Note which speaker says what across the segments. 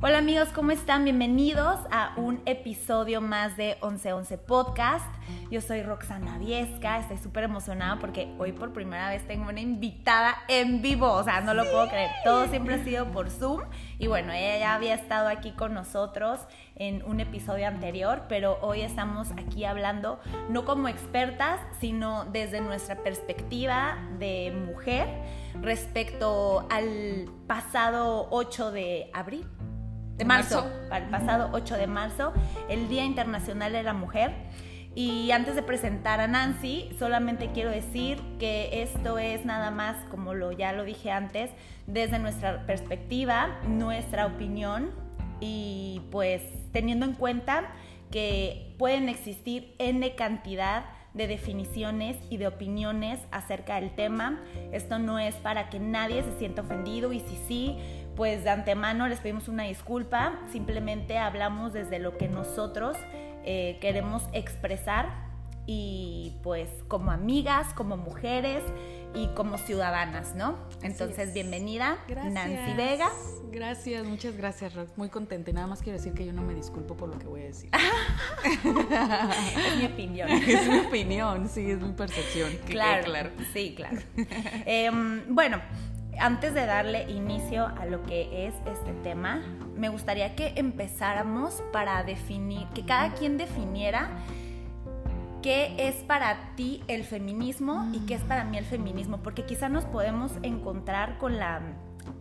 Speaker 1: Hola amigos, ¿cómo están? Bienvenidos a un episodio más de 1111 Podcast. Yo soy Roxana Viesca, estoy súper emocionada porque hoy por primera vez tengo una invitada en vivo, o sea, no lo puedo creer. Todo siempre ha sido por Zoom y bueno, ella ya había estado aquí con nosotros en un episodio anterior, pero hoy estamos aquí hablando no como expertas, sino desde nuestra perspectiva de mujer respecto al pasado 8 de abril de marzo, el pasado 8 de marzo, el Día Internacional de la Mujer. Y antes de presentar a Nancy, solamente quiero decir que esto es nada más, como lo, ya lo dije antes, desde nuestra perspectiva, nuestra opinión y pues teniendo en cuenta que pueden existir N cantidad de definiciones y de opiniones acerca del tema. Esto no es para que nadie se sienta ofendido y si sí, pues de antemano les pedimos una disculpa, simplemente hablamos desde lo que nosotros eh, queremos expresar y pues como amigas, como mujeres y como ciudadanas, ¿no? Entonces, bienvenida, Nancy Vega.
Speaker 2: Gracias, muchas gracias, Rox. Muy contenta. nada más quiero decir que yo no me disculpo por lo que voy a decir.
Speaker 1: es mi opinión.
Speaker 2: Es mi opinión, sí, es mi percepción.
Speaker 1: Claro, claro. Sí, claro. Em, bueno, antes de darle inicio a lo que es este tema, me gustaría que empezáramos para definir, que cada quien definiera qué es para ti el feminismo y qué es para mí el feminismo, porque quizá nos podemos encontrar con la,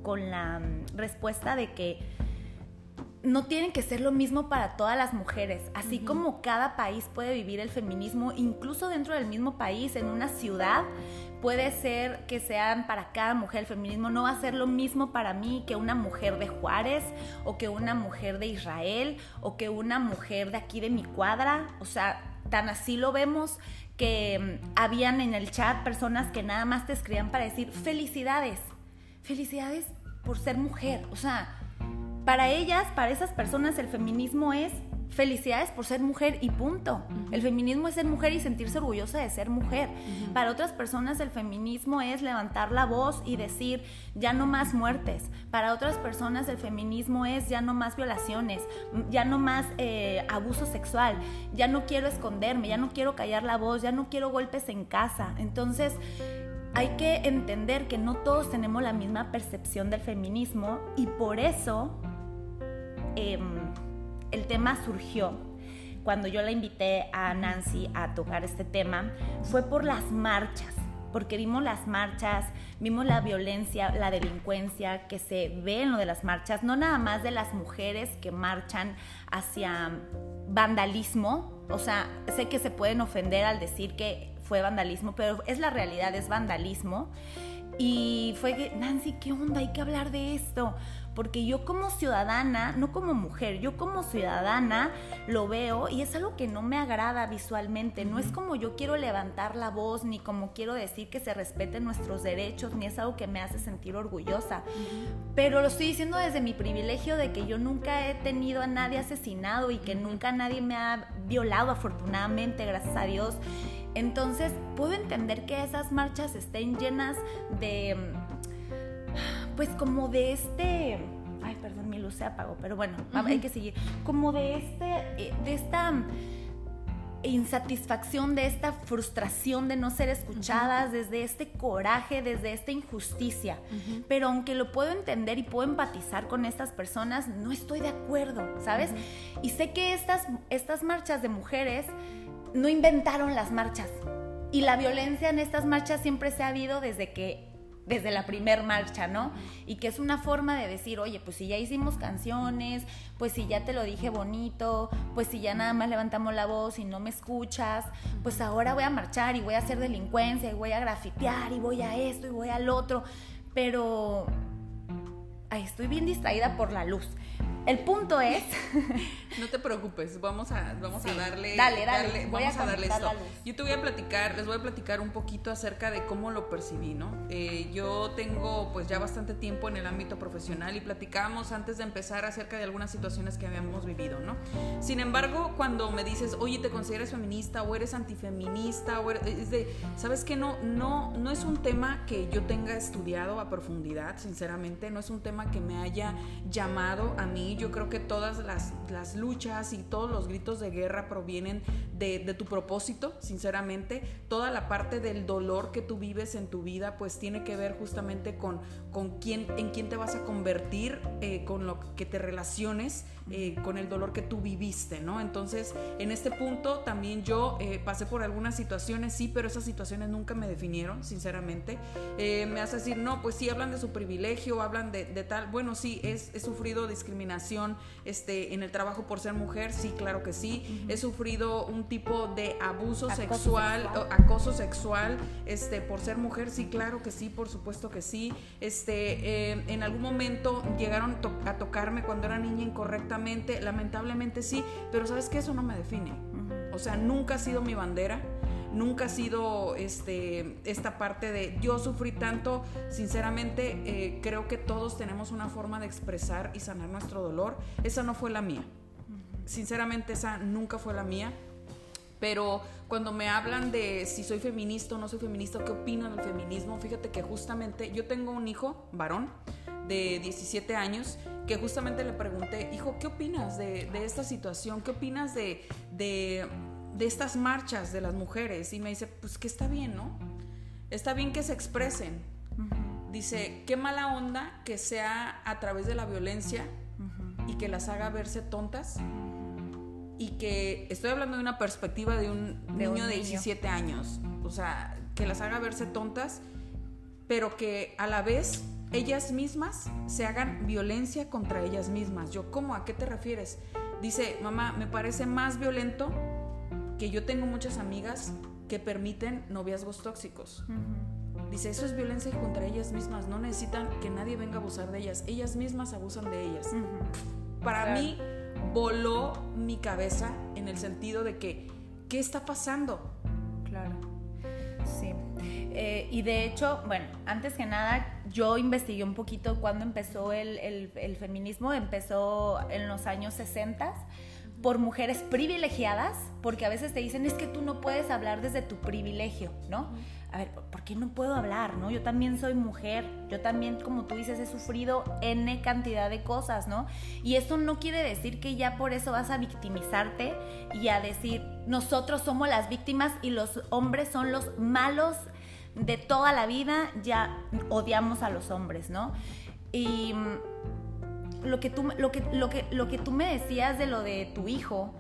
Speaker 1: con la respuesta de que no tienen que ser lo mismo para todas las mujeres, así como cada país puede vivir el feminismo, incluso dentro del mismo país, en una ciudad, puede ser que sean para cada mujer el feminismo, no va a ser lo mismo para mí que una mujer de Juárez o que una mujer de Israel o que una mujer de aquí de mi cuadra, o sea, tan así lo vemos que mm, habían en el chat personas que nada más te escribían para decir felicidades, felicidades por ser mujer, o sea, para ellas, para esas personas el feminismo es felicidades por ser mujer y punto. El feminismo es ser mujer y sentirse orgullosa de ser mujer. Para otras personas el feminismo es levantar la voz y decir ya no más muertes. Para otras personas el feminismo es ya no más violaciones, ya no más eh, abuso sexual, ya no quiero esconderme, ya no quiero callar la voz, ya no quiero golpes en casa. Entonces hay que entender que no todos tenemos la misma percepción del feminismo y por eso... Em, el tema surgió cuando yo la invité a Nancy a tocar este tema, fue por las marchas, porque vimos las marchas, vimos la violencia, la delincuencia que se ve en lo de las marchas, no nada más de las mujeres que marchan hacia vandalismo, o sea, sé que se pueden ofender al decir que fue vandalismo, pero es la realidad, es vandalismo. Y fue que, Nancy, ¿qué onda? Hay que hablar de esto porque yo como ciudadana, no como mujer, yo como ciudadana lo veo y es algo que no me agrada visualmente, no es como yo quiero levantar la voz, ni como quiero decir que se respeten nuestros derechos, ni es algo que me hace sentir orgullosa, pero lo estoy diciendo desde mi privilegio de que yo nunca he tenido a nadie asesinado y que nunca nadie me ha violado afortunadamente, gracias a Dios. Entonces puedo entender que esas marchas estén llenas de pues como de este, ay, perdón, mi luz se apagó, pero bueno, hay que seguir, como de este, eh, de esta insatisfacción, de esta frustración de no ser escuchadas, desde este coraje, desde esta injusticia. Pero aunque lo puedo entender y puedo empatizar con estas personas, no estoy de acuerdo, ¿sabes? Y sé que estas, estas marchas de mujeres no inventaron las marchas. Y la violencia en estas marchas siempre se ha habido desde que desde la primer marcha, ¿no? Y que es una forma de decir, oye, pues si ya hicimos canciones, pues si ya te lo dije bonito, pues si ya nada más levantamos la voz y no me escuchas, pues ahora voy a marchar y voy a hacer delincuencia y voy a grafitear y voy a esto y voy al otro. Pero ay, estoy bien distraída por la luz. El punto es.
Speaker 2: no te preocupes, vamos a, vamos a darle.
Speaker 1: Dale, dale.
Speaker 2: voy vamos a, darle esto. Yo te voy a platicar, les voy a platicar un poquito acerca de cómo lo percibí, ¿no? Eh, yo tengo pues ya bastante tiempo en el ámbito profesional y platicábamos antes de empezar acerca de algunas situaciones que habíamos vivido, ¿no? Sin embargo, cuando me dices, oye, ¿te consideras feminista o eres antifeminista? O es de, ¿sabes qué? No, no, no es un tema que yo tenga estudiado a profundidad, sinceramente, no es un tema que me haya llamado a mí yo creo que todas las, las luchas y todos los gritos de guerra provienen de, de, tu propósito, sinceramente. Toda la parte del dolor que tú vives en tu vida, pues tiene que ver justamente con, con quién, en quién te vas a convertir, eh, con lo que te relaciones, eh, con el dolor que tú viviste, ¿no? Entonces, en este punto también yo eh, pasé por algunas situaciones, sí, pero esas situaciones nunca me definieron, sinceramente. me hace decir, no, pues sí, hablan de su privilegio, hablan de, de tal. Bueno, sí, es, he sufrido discriminación este, en el trabajo por ser mujer, sí, claro que sí. He sufrido un tipo de abuso sexual, acoso sexual, este, por ser mujer, sí, claro que sí, por supuesto que sí. Este, eh, en algún momento llegaron a tocarme cuando era niña lamentablemente sí, pero sabes que eso no me define. O sea, nunca ha sido mi bandera nunca ha sido este, esta parte de yo sufrí tanto, sinceramente eh, creo que todos tenemos una forma de expresar y sanar nuestro dolor. Esa no fue la mía. Sinceramente esa nunca fue la mía. Pero cuando me hablan de si soy feminista o no soy feminista, qué opino del feminismo, fíjate que justamente yo tengo un hijo, varón, de 17 años, que justamente le pregunté, hijo, ¿qué opinas de, esta situación? ¿Qué opinas de, de, estas marchas de las mujeres? Y me dice, pues que está bien, ¿no? Está bien que se expresen. Dice, qué mala onda que sea a través de la violencia y que las haga verse tontas y que estoy hablando de una perspectiva de un niño de 17 años, o sea, que las haga verse tontas, pero que a la vez ellas mismas se hagan violencia contra ellas mismas. Yo, ¿cómo? ¿A qué te refieres? Dice, mamá, me parece más violento que yo tengo muchas amigas que permiten noviazgos tóxicos. Dice, eso es violencia contra ellas mismas, no necesitan que nadie venga a abusar de ellas, ellas mismas abusan de ellas. Para mí, voló mi cabeza en el sentido de que, ¿qué está pasando?
Speaker 1: Claro, sí. Eh, y de hecho, bueno, antes que nada, yo investigué un poquito cuando empezó el, el, feminismo, empezó en los años 60 por mujeres privilegiadas, porque a veces te dicen es que tú no puedes hablar desde tu privilegio, ¿no? a ver, ¿por qué no puedo hablar, no? Yo también soy mujer, yo también, como tú dices, he sufrido N cantidad de cosas, ¿no? Y eso no quiere decir que ya por eso vas a victimizarte y a decir, nosotros somos las víctimas y los hombres son los malos de toda la vida, ya odiamos a los hombres, ¿no? Y mm, lo que tú, lo que, lo que, lo que tú me decías de lo de tu hijo,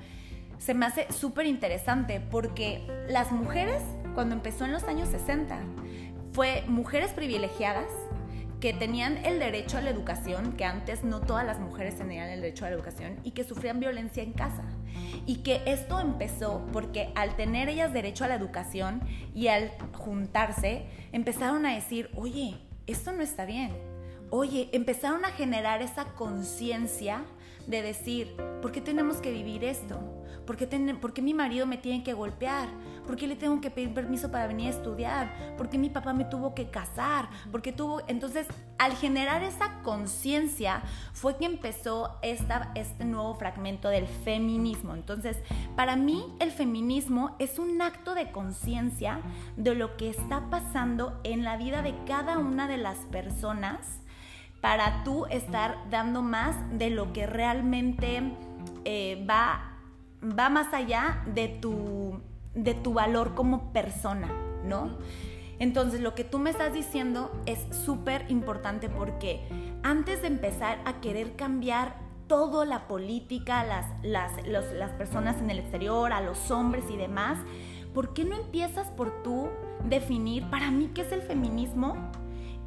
Speaker 1: se me hace súper interesante porque las mujeres cuando empezó en los años 60. Fue mujeres privilegiadas que tenían el derecho a la educación, que antes no todas las mujeres tenían el derecho a la educación, y que sufrían violencia en casa. Y que esto empezó porque al tener ellas derecho a la educación y al juntarse, empezaron a decir, oye, esto no está bien. Oye, empezaron a generar esa conciencia de decir, ¿por qué tenemos que vivir esto? ¿Por qué, ¿Por qué, mi marido me tiene que golpear? ¿Por qué le tengo que pedir permiso para venir a estudiar? ¿Por qué mi papá me tuvo que casar? ¿Por qué tuvo...? Entonces, al generar esa conciencia fue que empezó esta, este nuevo fragmento del feminismo. Entonces, para mí el feminismo es un acto de conciencia de lo que está pasando en la vida de cada una de las personas para tú estar dando más de lo que realmente eh, va, va más allá de tu, de tu valor como persona, ¿no? Entonces lo que tú me estás diciendo es súper importante porque antes de empezar a querer cambiar toda la política, las, las, las personas en el exterior, a los hombres y demás, ¿por qué no empiezas por tú definir para mí qué es el feminismo?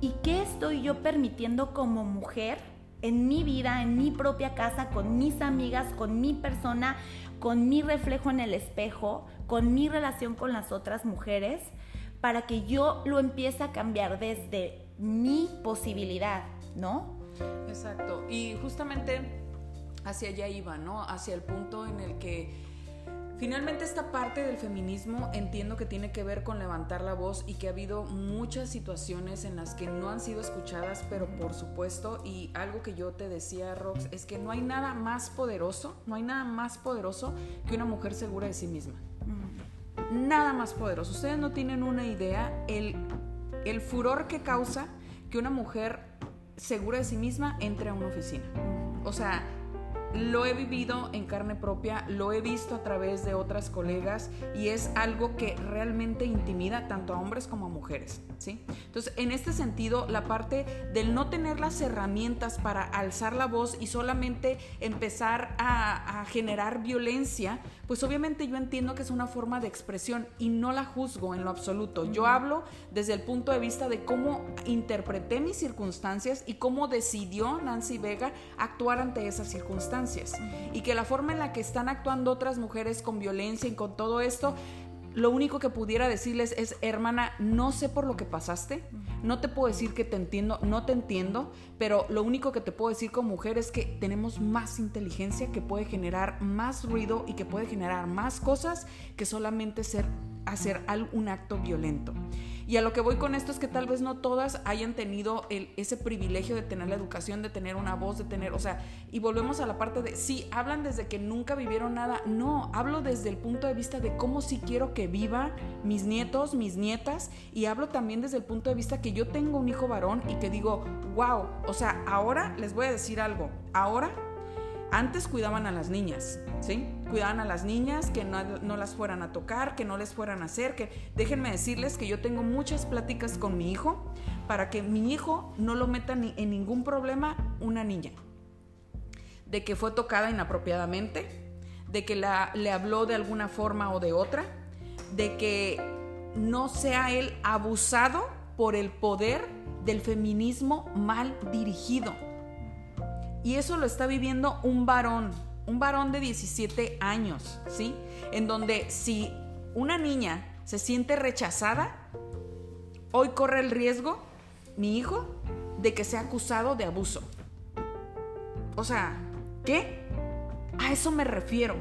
Speaker 1: ¿Y qué estoy yo permitiendo como mujer en mi vida, en mi propia casa, con mis amigas, con mi persona, con mi reflejo en el espejo, con mi relación con las otras mujeres, para que yo lo empiece a cambiar desde mi posibilidad, ¿no?
Speaker 2: Exacto. Y justamente hacia allá iba, ¿no? Hacia el punto en el que Finalmente esta parte del feminismo entiendo que tiene que ver con levantar la voz y que ha habido muchas situaciones en las que no han sido escuchadas, pero por supuesto, y algo que yo te decía, Rox, es que no hay nada más poderoso, no hay nada más poderoso que una mujer segura de sí misma. Nada más poderoso. Ustedes no tienen una idea el, el furor que causa que una mujer segura de sí misma entre a una oficina. O sea, lo he vivido en carne propia, lo he visto a través de otras colegas y es algo que realmente intimida tanto a hombres como a mujeres, ¿sí? Entonces, en este sentido, la parte del no tener las herramientas para alzar la voz y solamente empezar a, a generar violencia, pues obviamente yo entiendo que es una forma de expresión y no la juzgo en lo absoluto. Yo hablo desde el punto de vista de cómo interpreté mis circunstancias y cómo decidió Nancy Vega actuar ante esas circunstancias. Y que la forma en la que están actuando otras mujeres con violencia y con todo esto, lo único que pudiera decirles es, hermana, no sé por lo que pasaste, no te puedo decir que te entiendo, no te entiendo, pero lo único que te puedo decir como mujer es que tenemos más inteligencia que puede generar más ruido y que puede generar más cosas que solamente ser, hacer un acto violento. Y a lo que voy con esto es que tal vez no todas hayan tenido ese privilegio de tener la educación, de tener una voz, de tener, o sea, y volvemos a la parte de, sí, hablan desde que nunca vivieron nada. No, hablo desde el punto de vista de cómo sí quiero que vivan mis nietos, mis nietas, y hablo también desde el punto de vista que yo tengo un hijo varón y que digo, wow, o sea, ahora les voy a decir algo, ahora antes cuidaban a las niñas, ¿sí? Cuidaban a las niñas, que no, las fueran a tocar, que no les fueran a hacer, que déjenme decirles que yo tengo muchas pláticas con mi hijo para que mi hijo no lo meta ni en ningún problema una niña. De que fue tocada inapropiadamente, de que la, le habló de alguna forma o de otra, de que no sea él abusado por el poder del feminismo mal dirigido y eso lo está viviendo un varón, un varón de 17 años, ¿sí? En donde si una niña se siente rechazada, hoy corre el riesgo, mi hijo, de que sea acusado de abuso. O sea, ¿qué? A eso me refiero,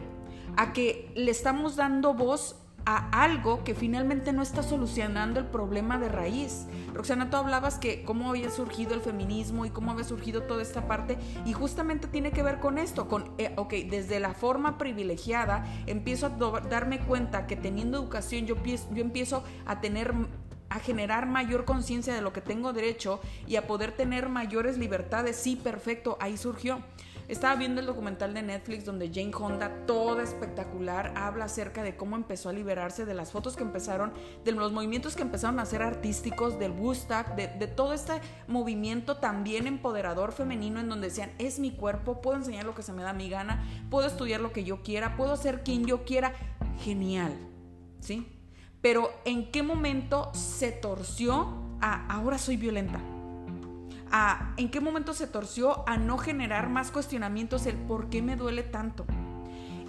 Speaker 2: a que le estamos dando voz a algo que finalmente no está solucionando el problema de raíz. Roxana, tú hablabas que cómo había surgido el feminismo y cómo había surgido toda esta parte y justamente tiene que ver con esto, con, eh, ok, desde la forma privilegiada empiezo a darme cuenta que teniendo educación yo, yo empiezo a tener a generar mayor conciencia de lo que tengo derecho y a poder tener mayores libertades. Sí, perfecto, ahí surgió. Estaba viendo el documental de Netflix donde Jane Honda, toda espectacular, habla acerca de cómo empezó a liberarse de las fotos que empezaron, de los movimientos que empezaron a ser artísticos, del Woodstock, de, de todo este movimiento también empoderador femenino en donde decían, es mi cuerpo, puedo enseñar lo que se me da mi gana, puedo estudiar lo que yo quiera, puedo ser quien yo quiera. Genial, ¿sí? Pero ¿en qué momento se torció a ahora soy violenta? En qué momento se torció a no generar más cuestionamientos el por qué me duele tanto.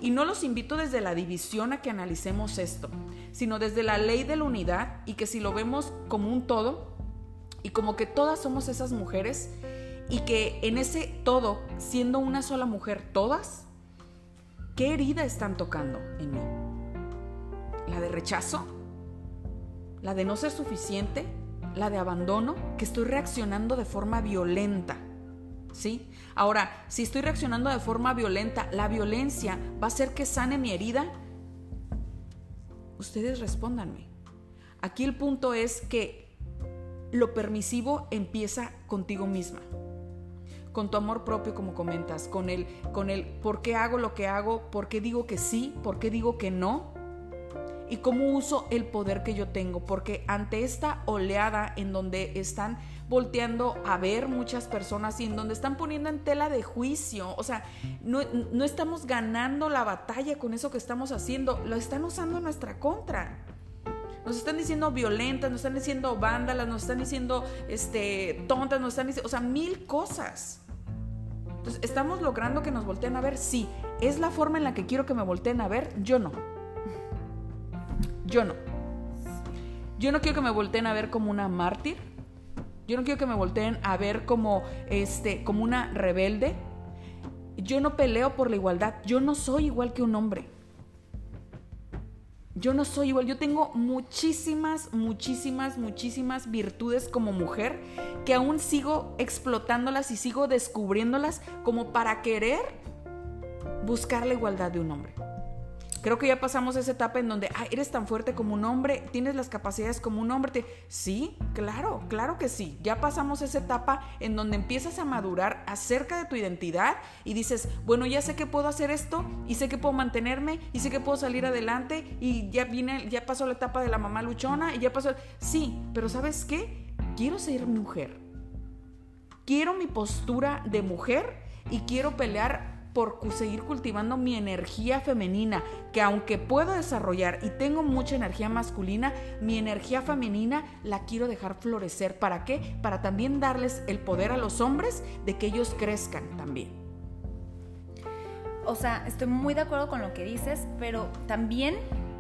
Speaker 2: Y no los invito desde la división a que analicemos esto, sino desde la ley de la unidad y que si lo vemos como un todo y como que todas somos esas mujeres y que en ese todo, siendo una sola mujer todas, ¿qué herida están tocando en mí? ¿La de rechazo? ¿La de no ser suficiente? La de abandono, que estoy reaccionando de forma violenta. ¿Sí? Ahora, si estoy reaccionando de forma violenta, la violencia va a hacer que sane mi herida. Ustedes respóndanme. Aquí el punto es que lo permisivo empieza contigo misma. Con tu amor propio, como comentas, con el, con el por qué hago lo que hago, por qué digo que sí, por qué digo que no, y cómo uso el poder que yo tengo, porque ante esta oleada en donde están volteando a ver muchas personas y en donde están poniendo en tela de juicio, o sea, no, estamos ganando la batalla con eso que estamos haciendo, lo están usando en nuestra contra. Nos están diciendo violentas, nos están diciendo vándalas, nos están diciendo este, tontas, nos están diciendo, o sea, mil cosas. Entonces, ¿estamos logrando que nos volteen a ver? Sí. ¿Es la forma en la que quiero que me volteen a ver? Yo no. Yo no. Yo no quiero que me volteen a ver como una mártir. Yo no quiero que me volteen a ver como, este, como una rebelde. Yo no peleo por la igualdad. Yo no soy igual que un hombre. Yo no soy igual. Yo tengo muchísimas, muchísimas, muchísimas virtudes como mujer que aún sigo explotándolas y sigo descubriéndolas como para querer buscar la igualdad de un hombre. Creo que ya pasamos esa etapa en donde, eres tan fuerte como un hombre, tienes las capacidades como un hombre. Sí, claro, claro que sí. Ya pasamos esa etapa en donde empiezas a madurar acerca de tu identidad y dices, bueno, ya sé que puedo hacer esto y sé que puedo mantenerme y sé que puedo salir adelante y ya vine, ya pasó la etapa de la mamá luchona y ya pasó. Sí, pero ¿sabes qué? Quiero ser mujer. Quiero mi postura de mujer y quiero pelear por seguir cultivando mi energía femenina, que aunque puedo desarrollar y tengo mucha energía masculina, mi energía femenina la quiero dejar florecer. ¿Para qué? Para también darles el poder a los hombres de que ellos crezcan también.
Speaker 1: O sea, estoy muy de acuerdo con lo que dices, pero también,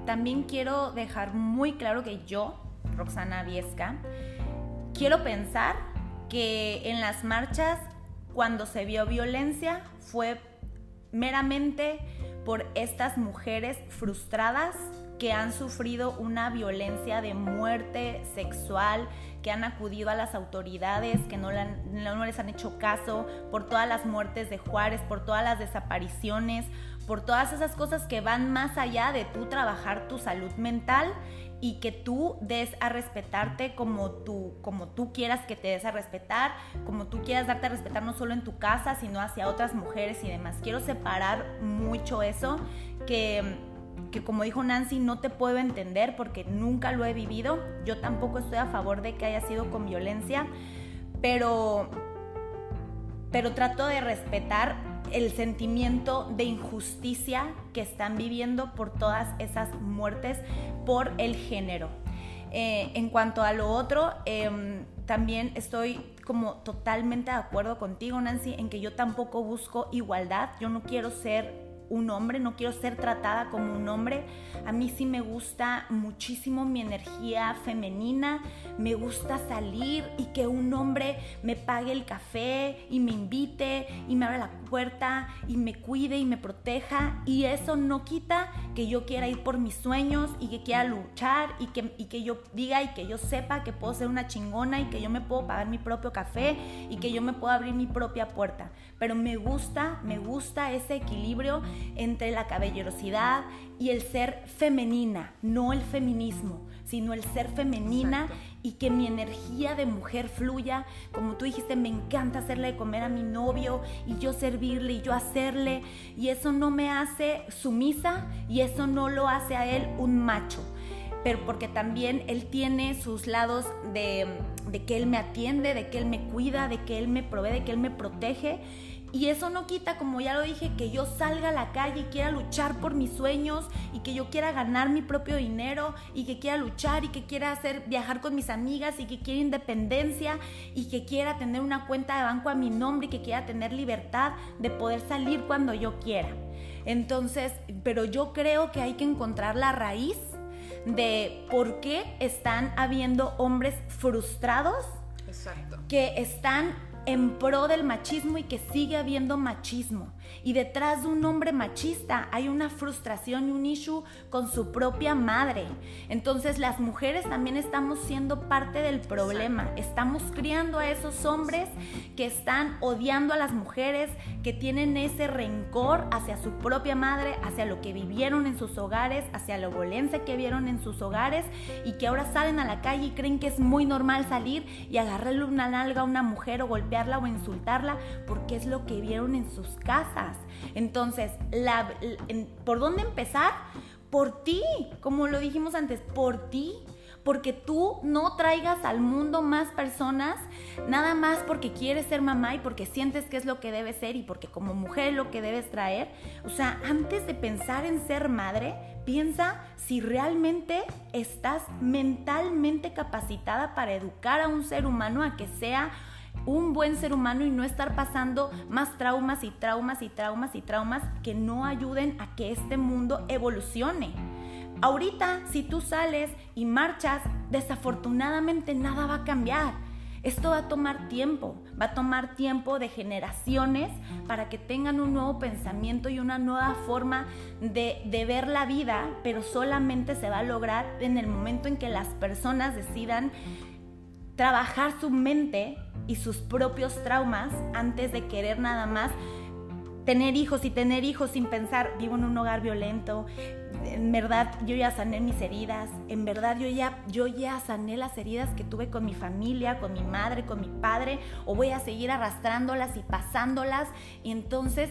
Speaker 1: también quiero dejar muy claro que yo, Roxana Viesca, quiero pensar que en las marchas cuando se vio violencia fue meramente por estas mujeres frustradas que han sufrido una violencia de muerte sexual, que han acudido a las autoridades, que no, les han hecho caso, por todas las muertes de Juárez, por todas las desapariciones, por todas esas cosas que van más allá de tú trabajar tu salud mental y que tú des a respetarte como tú, como tú quieras que te des a respetar, como tú quieras darte a respetar no solo en tu casa, sino hacia otras mujeres y demás. Quiero separar mucho eso, que, que como dijo Nancy, no te puedo entender porque nunca lo he vivido. Yo tampoco estoy a favor de que haya sido con violencia, pero, pero trato de respetar el sentimiento de injusticia que están viviendo por todas esas muertes por el género. Eh, en cuanto a lo otro, em, también estoy como totalmente de acuerdo contigo, Nancy, en que yo tampoco busco igualdad. Yo no quiero ser un hombre, no quiero ser tratada como un hombre. A mí sí me gusta muchísimo mi energía femenina, me gusta salir y que un hombre me pague el café y me invite y me abra la puerta y me cuide y me proteja y eso no quita que yo quiera ir por mis sueños y que quiera luchar y que, y que yo diga y que yo sepa que puedo ser una chingona y que yo me puedo pagar mi propio café y que yo me puedo abrir mi propia puerta. Pero me gusta, me gusta ese equilibrio entre la caballerosidad y el ser femenina, no el feminismo, sino el ser femenina y que mi energía de mujer fluya. Como tú dijiste, me encanta hacerle de comer a mi novio y yo servirle y yo hacerle. Y eso no me hace sumisa y eso no lo hace a él un macho. Pero porque también él tiene sus lados de, de que él me atiende, de que él me cuida, de que él me provee, de que él me protege y eso no quita, como ya lo dije, que yo salga a la calle y quiera luchar por mis sueños y que yo quiera ganar mi propio dinero y que quiera luchar y que quiera hacer viajar con mis amigas y que quiera independencia y que quiera tener una cuenta de banco a mi nombre y que quiera tener libertad de poder salir cuando yo quiera. Entonces, pero yo creo que hay que encontrar la raíz de por qué están habiendo hombres frustrados Exacto. que están en pro del machismo y que sigue habiendo machismo. Y detrás de un hombre machista hay una frustración y un issue con su propia madre. Entonces las mujeres también estamos siendo parte del problema. Estamos criando a esos hombres que están odiando a las mujeres, que tienen ese rencor hacia su propia madre, hacia lo que vivieron en sus hogares, hacia la violencia que vieron en sus hogares y que ahora salen a la calle y creen que es muy normal salir y agarrarle una nalga a una mujer o golpearla o insultarla porque es lo que vieron en sus casas. Entonces, ¿por dónde empezar? Por ti, como lo dijimos antes, por ti. Porque tú no traigas al mundo más personas nada más porque quieres ser mamá y porque sientes que es lo que debes ser y porque como mujer es lo que debes traer. O sea, antes de pensar en ser madre, piensa si realmente estás mentalmente capacitada para educar a un ser humano a que sea un buen ser humano y no estar pasando más traumas y traumas y traumas y traumas que no ayuden a que este mundo evolucione. Ahorita, si tú sales y marchas, desafortunadamente nada va a cambiar. Esto va a tomar tiempo, va a tomar tiempo de generaciones para que tengan un nuevo pensamiento y una nueva forma de, de, ver la vida, pero solamente se va a lograr en el momento en que las personas decidan trabajar su mente y sus propios traumas antes de querer nada más tener hijos y tener hijos sin pensar, vivo en un hogar violento, en verdad yo ya sané mis heridas, en verdad yo ya, yo ya sané las heridas que tuve con mi familia, con mi madre, con mi padre, o voy a seguir arrastrándolas y pasándolas, y entonces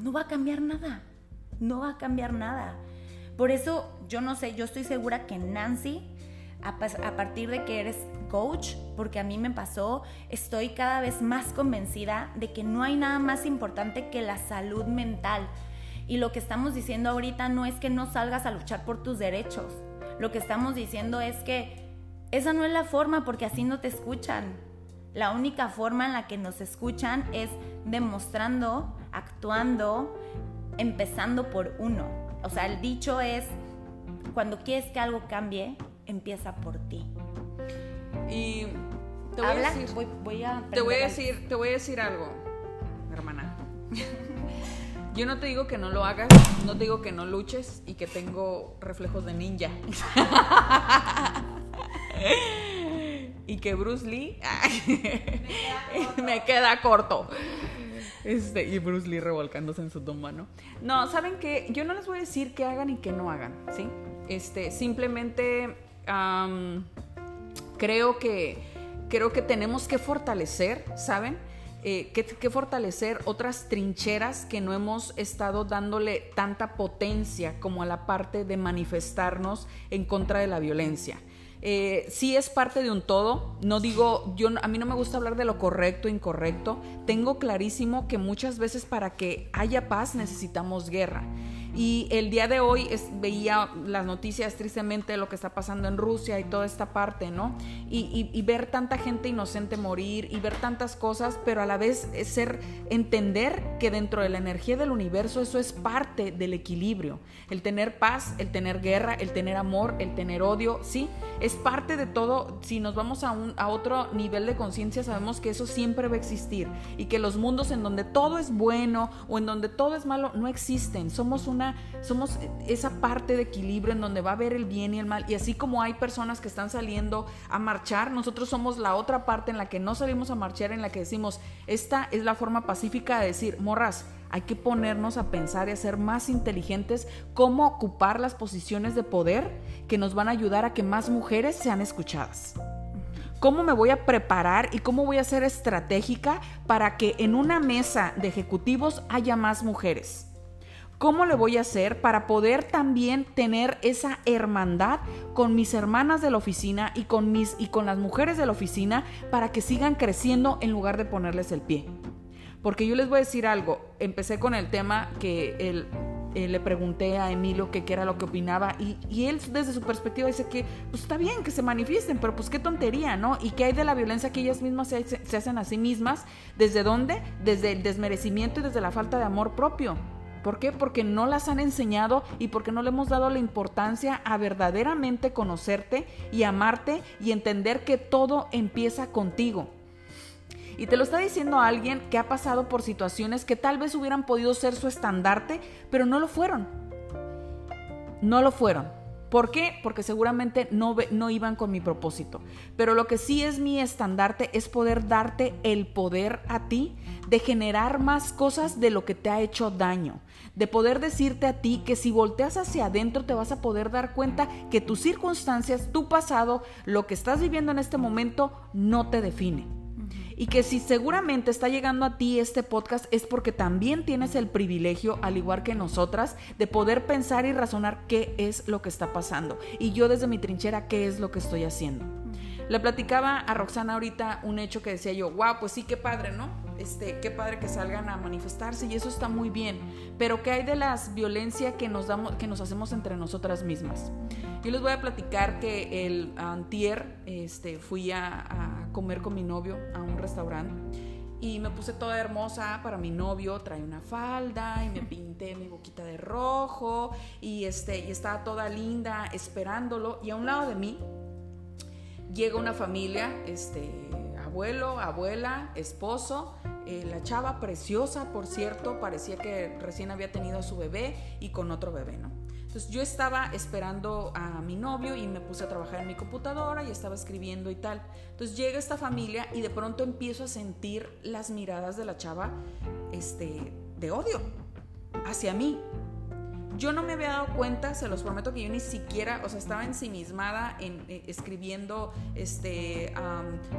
Speaker 1: no va a cambiar nada, no va a cambiar nada. Por eso yo no sé, yo estoy segura que Nancy, a, a partir de que eres coach, porque a mí me pasó, estoy cada vez más convencida de que no hay nada más importante que la salud mental y lo que estamos diciendo ahorita no es que no salgas a luchar por tus derechos. Lo que estamos diciendo es que esa no es la forma porque así no te escuchan. La única forma en la que nos escuchan es demostrando, actuando, empezando por uno. O sea, el dicho es, cuando quieres que algo cambie, empieza por ti.
Speaker 2: Y te voy a decir, te voy a decir, te voy a decir algo, hermana. Yo no te digo que no lo hagas, no te digo que no luches y que tengo reflejos de ninja. y que Bruce Lee me queda corto. Este, y Bruce Lee revolcándose en su tumba, ¿no? No, ¿saben qué? Yo no les voy a decir que hagan y que no hagan, ¿sí? Este, simplemente creo que creo que tenemos que fortalecer, ¿saben? eh, que, fortalecer otras trincheras que no hemos estado dándole tanta potencia como a la parte de manifestarnos en contra de la violencia. Eh, sí es parte de un todo. No digo, yo a mí no me gusta hablar de lo correcto incorrecto. Tengo clarísimo que muchas veces para que haya paz necesitamos guerra. Y el día de hoy veía las noticias tristemente de lo que está pasando en Rusia y toda esta parte, ¿no? Y, ver tanta gente inocente morir y ver tantas cosas, pero a la vez ser, entender que dentro de la energía del universo eso es parte del equilibrio. El tener paz, el tener guerra, el tener amor, el tener odio, sí, es parte de todo. Si nos vamos a, un, a otro nivel de conciencia, sabemos que eso siempre va a existir y que los mundos en donde todo es bueno o en donde todo es malo no existen. Somos una somos esa parte de equilibrio en donde va a haber el bien y el mal. Y así como hay personas que están saliendo a marchar, nosotros somos la otra parte en la que no salimos a marchar, en la que decimos, esta es la forma pacífica de decir, morras, hay que ponernos a pensar y a ser más inteligentes cómo ocupar las posiciones de poder que nos van a ayudar a que más mujeres sean escuchadas cómo me voy a preparar y cómo voy a ser estratégica para que en una mesa de ejecutivos haya más mujeres. ¿Cómo le voy a hacer para poder también tener esa hermandad con mis hermanas de la oficina y con mis y con las mujeres de la oficina para que sigan creciendo en lugar de ponerles el pie? Porque yo les voy a decir algo, empecé con el tema que él, eh, le pregunté a Emilio qué era lo que opinaba y, él desde su perspectiva dice que pues está bien que se manifiesten, pero pues qué tontería, ¿no? Y qué hay de la violencia que ellas mismas se hacen a sí mismas, ¿desde dónde? Desde el desmerecimiento y desde la falta de amor propio. ¿Por qué? Porque no las han enseñado y porque no le hemos dado la importancia a verdaderamente conocerte y amarte y entender que todo empieza contigo. Y te lo está diciendo alguien que ha pasado por situaciones que tal vez hubieran podido ser su estandarte, pero no lo fueron. No lo fueron. ¿Por qué? Porque seguramente no, no iban con mi propósito. Pero lo que sí es mi estandarte es poder darte el poder a ti de generar más cosas de lo que te ha hecho daño. De poder decirte a ti que si volteas hacia adentro te vas a poder dar cuenta que tus circunstancias, tu pasado, lo que estás viviendo en este momento no te define y que si seguramente está llegando a ti este podcast es porque también tienes el privilegio, al igual que nosotras, de poder pensar y razonar qué es lo que está pasando. Y yo desde mi trinchera, qué es lo que estoy haciendo. Le platicaba a Roxana ahorita un hecho que decía yo, wow, pues sí, qué padre, ¿no? Este, qué padre que salgan a manifestarse y eso está muy bien. Pero ¿qué hay de las violencia que nos, damos, que nos hacemos entre nosotras mismas? Yo les voy a platicar que el antier este, fui a, comer con mi novio a un restaurante y me puse toda hermosa para mi novio, trae una falda y me pinté mi boquita de rojo y, este, y estaba toda linda esperándolo y a un lado de mí llega una familia, este, abuelo, abuela, esposo, eh, la chava preciosa, por cierto, parecía que recién había tenido a su bebé y con otro bebé, ¿no? Entonces yo estaba esperando a mi novio y me puse a trabajar en mi computadora y estaba escribiendo y tal. Entonces llega esta familia y de pronto empiezo a sentir las miradas de la chava este, de odio hacia mí. Yo no me había dado cuenta, se los prometo que yo ni siquiera, o sea, estaba ensimismada en eh, escribiendo este,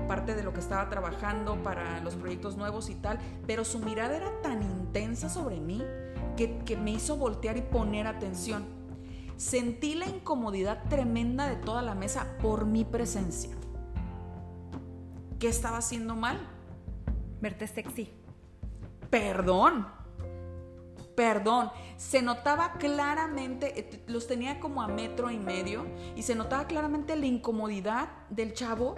Speaker 2: parte de lo que estaba trabajando para los proyectos nuevos y tal, pero su mirada era tan intensa sobre mí que, que me hizo voltear y poner atención. Sentí la incomodidad tremenda de toda la mesa por mi presencia. ¿Qué estaba haciendo mal?
Speaker 1: Verte sexy.
Speaker 2: Perdón. Perdón. Se notaba claramente, eh, los tenía como a metro y medio, y se notaba claramente la incomodidad del chavo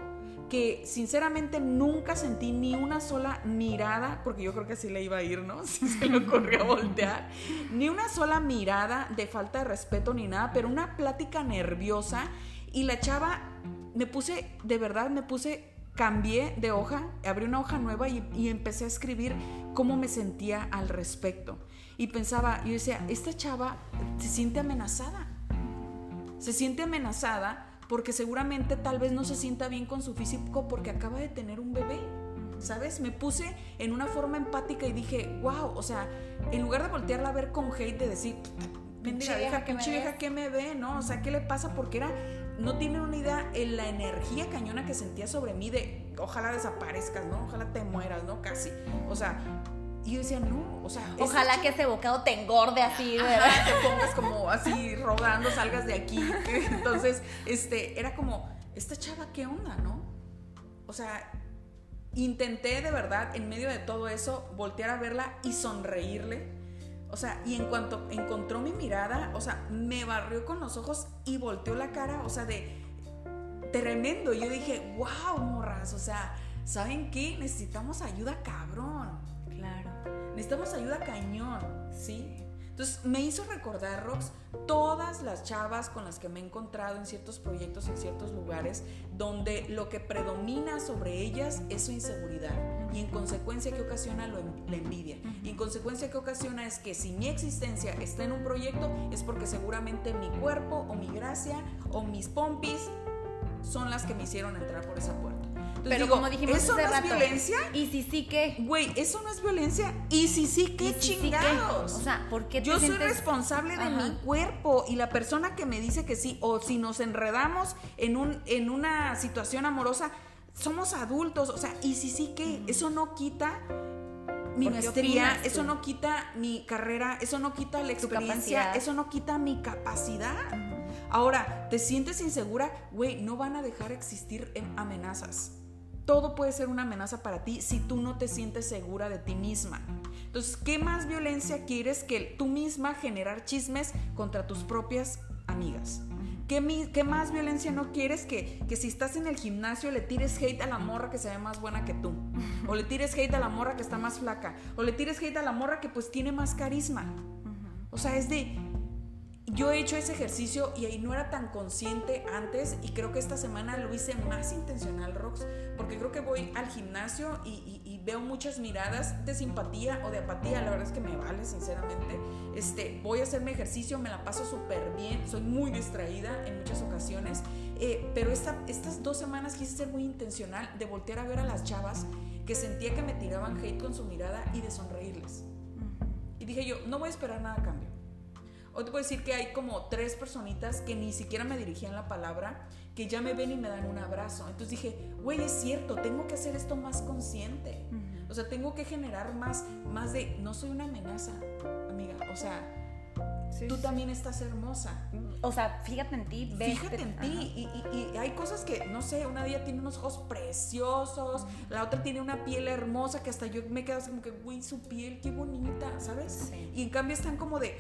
Speaker 2: que sinceramente nunca sentí ni una sola mirada, porque yo creo que así le iba a ir, ¿no? Si se le ocurrió voltear, ni una sola mirada de falta de respeto ni nada, pero una plática nerviosa y la chava, me puse, de verdad, me puse, cambié de hoja, abrí una hoja nueva y, y empecé a escribir cómo me sentía al respecto. Y pensaba, yo decía, esta chava se siente amenazada. Se siente amenazada porque seguramente tal vez no se sienta bien con su físico porque acaba de tener un bebé. ¿Sabes? Me puse en una forma empática y dije, wow, o sea, en lugar de voltearla a ver con hate, de decir, pinche vieja, pinche vieja que me ve, ¿no? O sea, ¿qué le pasa? Porque era, no tienen una idea en la energía cañona que sentía sobre mí de, ojalá desaparezcas, ¿no? Ojalá te mueras, ¿no? Casi. O sea, y yo decía, no, o sea.
Speaker 1: Ojalá que ese bocado te engorde así, ¿verdad?
Speaker 2: te pongas como así rodando, salgas de aquí. Entonces, este, era como, esta chava, ¿qué onda, no? O sea, intenté de verdad, en medio de todo eso, voltear a verla y sonreírle. O sea, y en cuanto encontró mi mirada, o sea, me barrió con los ojos y volteó la cara, o sea, de tremendo. Y yo dije, wow, morras, o sea, ¿saben qué? Necesitamos ayuda cabrón. Necesitamos ayuda cañón, ¿sí? Entonces me hizo recordar, Rox, todas las chavas con las que me he encontrado en ciertos proyectos, en ciertos lugares, donde lo que predomina sobre ellas es su inseguridad. Y en consecuencia, ¿qué ocasiona? La envidia. Y en consecuencia, ¿qué ocasiona? Es que si mi existencia está en un proyecto, es porque seguramente mi cuerpo o mi gracia o mis pompis son las que me hicieron entrar por esa puerta.
Speaker 1: Pero como dijimos
Speaker 2: ¿eso no es violencia?
Speaker 1: ¿Y si sí qué?
Speaker 2: Güey, eso no es violencia. ¿Y si sí qué chingados?
Speaker 1: o sea, ¿por qué
Speaker 2: Yo soy responsable de mi cuerpo y la persona que me dice que sí, o si nos enredamos en, un, en una situación amorosa, somos adultos. O sea, ¿y si sí qué? Eso no quita mi maestría, eso no quita mi carrera, eso no quita la experiencia, eso no quita mi capacidad. Ahora, ¿te sientes insegura? Güey, no van a dejar existir amenazas todo puede ser una amenaza para ti si tú no te sientes segura de ti misma. Entonces, ¿qué más violencia quieres que tú misma generar chismes contra tus propias amigas? ¿Qué, ¿Qué, más violencia no quieres que, que si estás en el gimnasio le tires hate a la morra que se ve más buena que tú? O le tires hate a la morra que está más flaca. O le tires hate a la morra que pues tiene más carisma. O sea, es de, yo he hecho ese ejercicio y ahí no era tan consciente antes y creo que esta semana lo hice más intencional, Rox, porque creo que voy al gimnasio y, veo muchas miradas de simpatía o de apatía, la verdad es que me vale, sinceramente. Este, voy a hacer mi ejercicio, me la paso súper bien, soy muy distraída en muchas ocasiones, eh, pero esta, estas dos semanas quise ser muy intencional de voltear a ver a las chavas que sentía que me tiraban hate con su mirada y de sonreírles. Y dije yo, no voy a esperar nada a cambio Hoy te puedo decir que hay como tres personitas que ni siquiera me dirigían la palabra, que ya me ven y me dan un abrazo. Entonces dije, güey, es cierto, tengo que hacer esto más consciente. O sea, tengo que generar más, más de, no soy una amenaza, amiga. O sea, tú también estás hermosa.
Speaker 1: O sea, fíjate en ti,
Speaker 2: Fíjate en ti. Y, y, hay cosas que, no sé, una día tiene unos ojos preciosos, la otra tiene una piel hermosa que hasta yo me quedo así como que, güey, su piel, qué bonita, ¿sabes? Y en cambio están como de,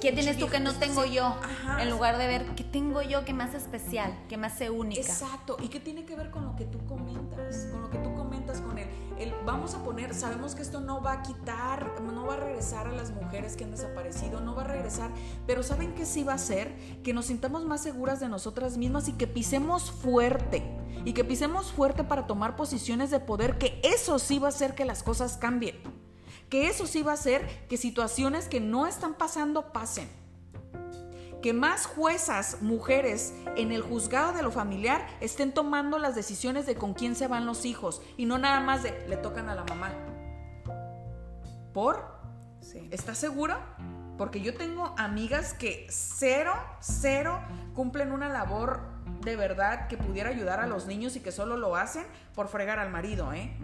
Speaker 1: ¿Qué tienes tú que no tengo yo? En lugar de ver qué tengo yo que me hace especial, que me hace única.
Speaker 2: Exacto. ¿Y qué tiene que ver con lo que tú comentas? Con lo que tú comentas con él. El, vamos a poner, sabemos que esto no va a quitar, no va a regresar a las mujeres que han desaparecido, no va a regresar, pero ¿saben qué sí va a hacer? Que nos sintamos más seguras de nosotras mismas y que pisemos fuerte. Y que pisemos fuerte para tomar posiciones de poder, que eso sí va a hacer que las cosas cambien que eso sí va a hacer que situaciones que no están pasando pasen. Que más juezas, mujeres, en el juzgado de lo familiar estén tomando las decisiones de con quién se van los hijos y no nada más de le tocan a la mamá. ¿Por? Sí. ¿Estás segura? Porque yo tengo amigas que cero, cero cumplen una labor de verdad que pudiera ayudar a los niños y que solo lo hacen por fregar al marido, ¿eh?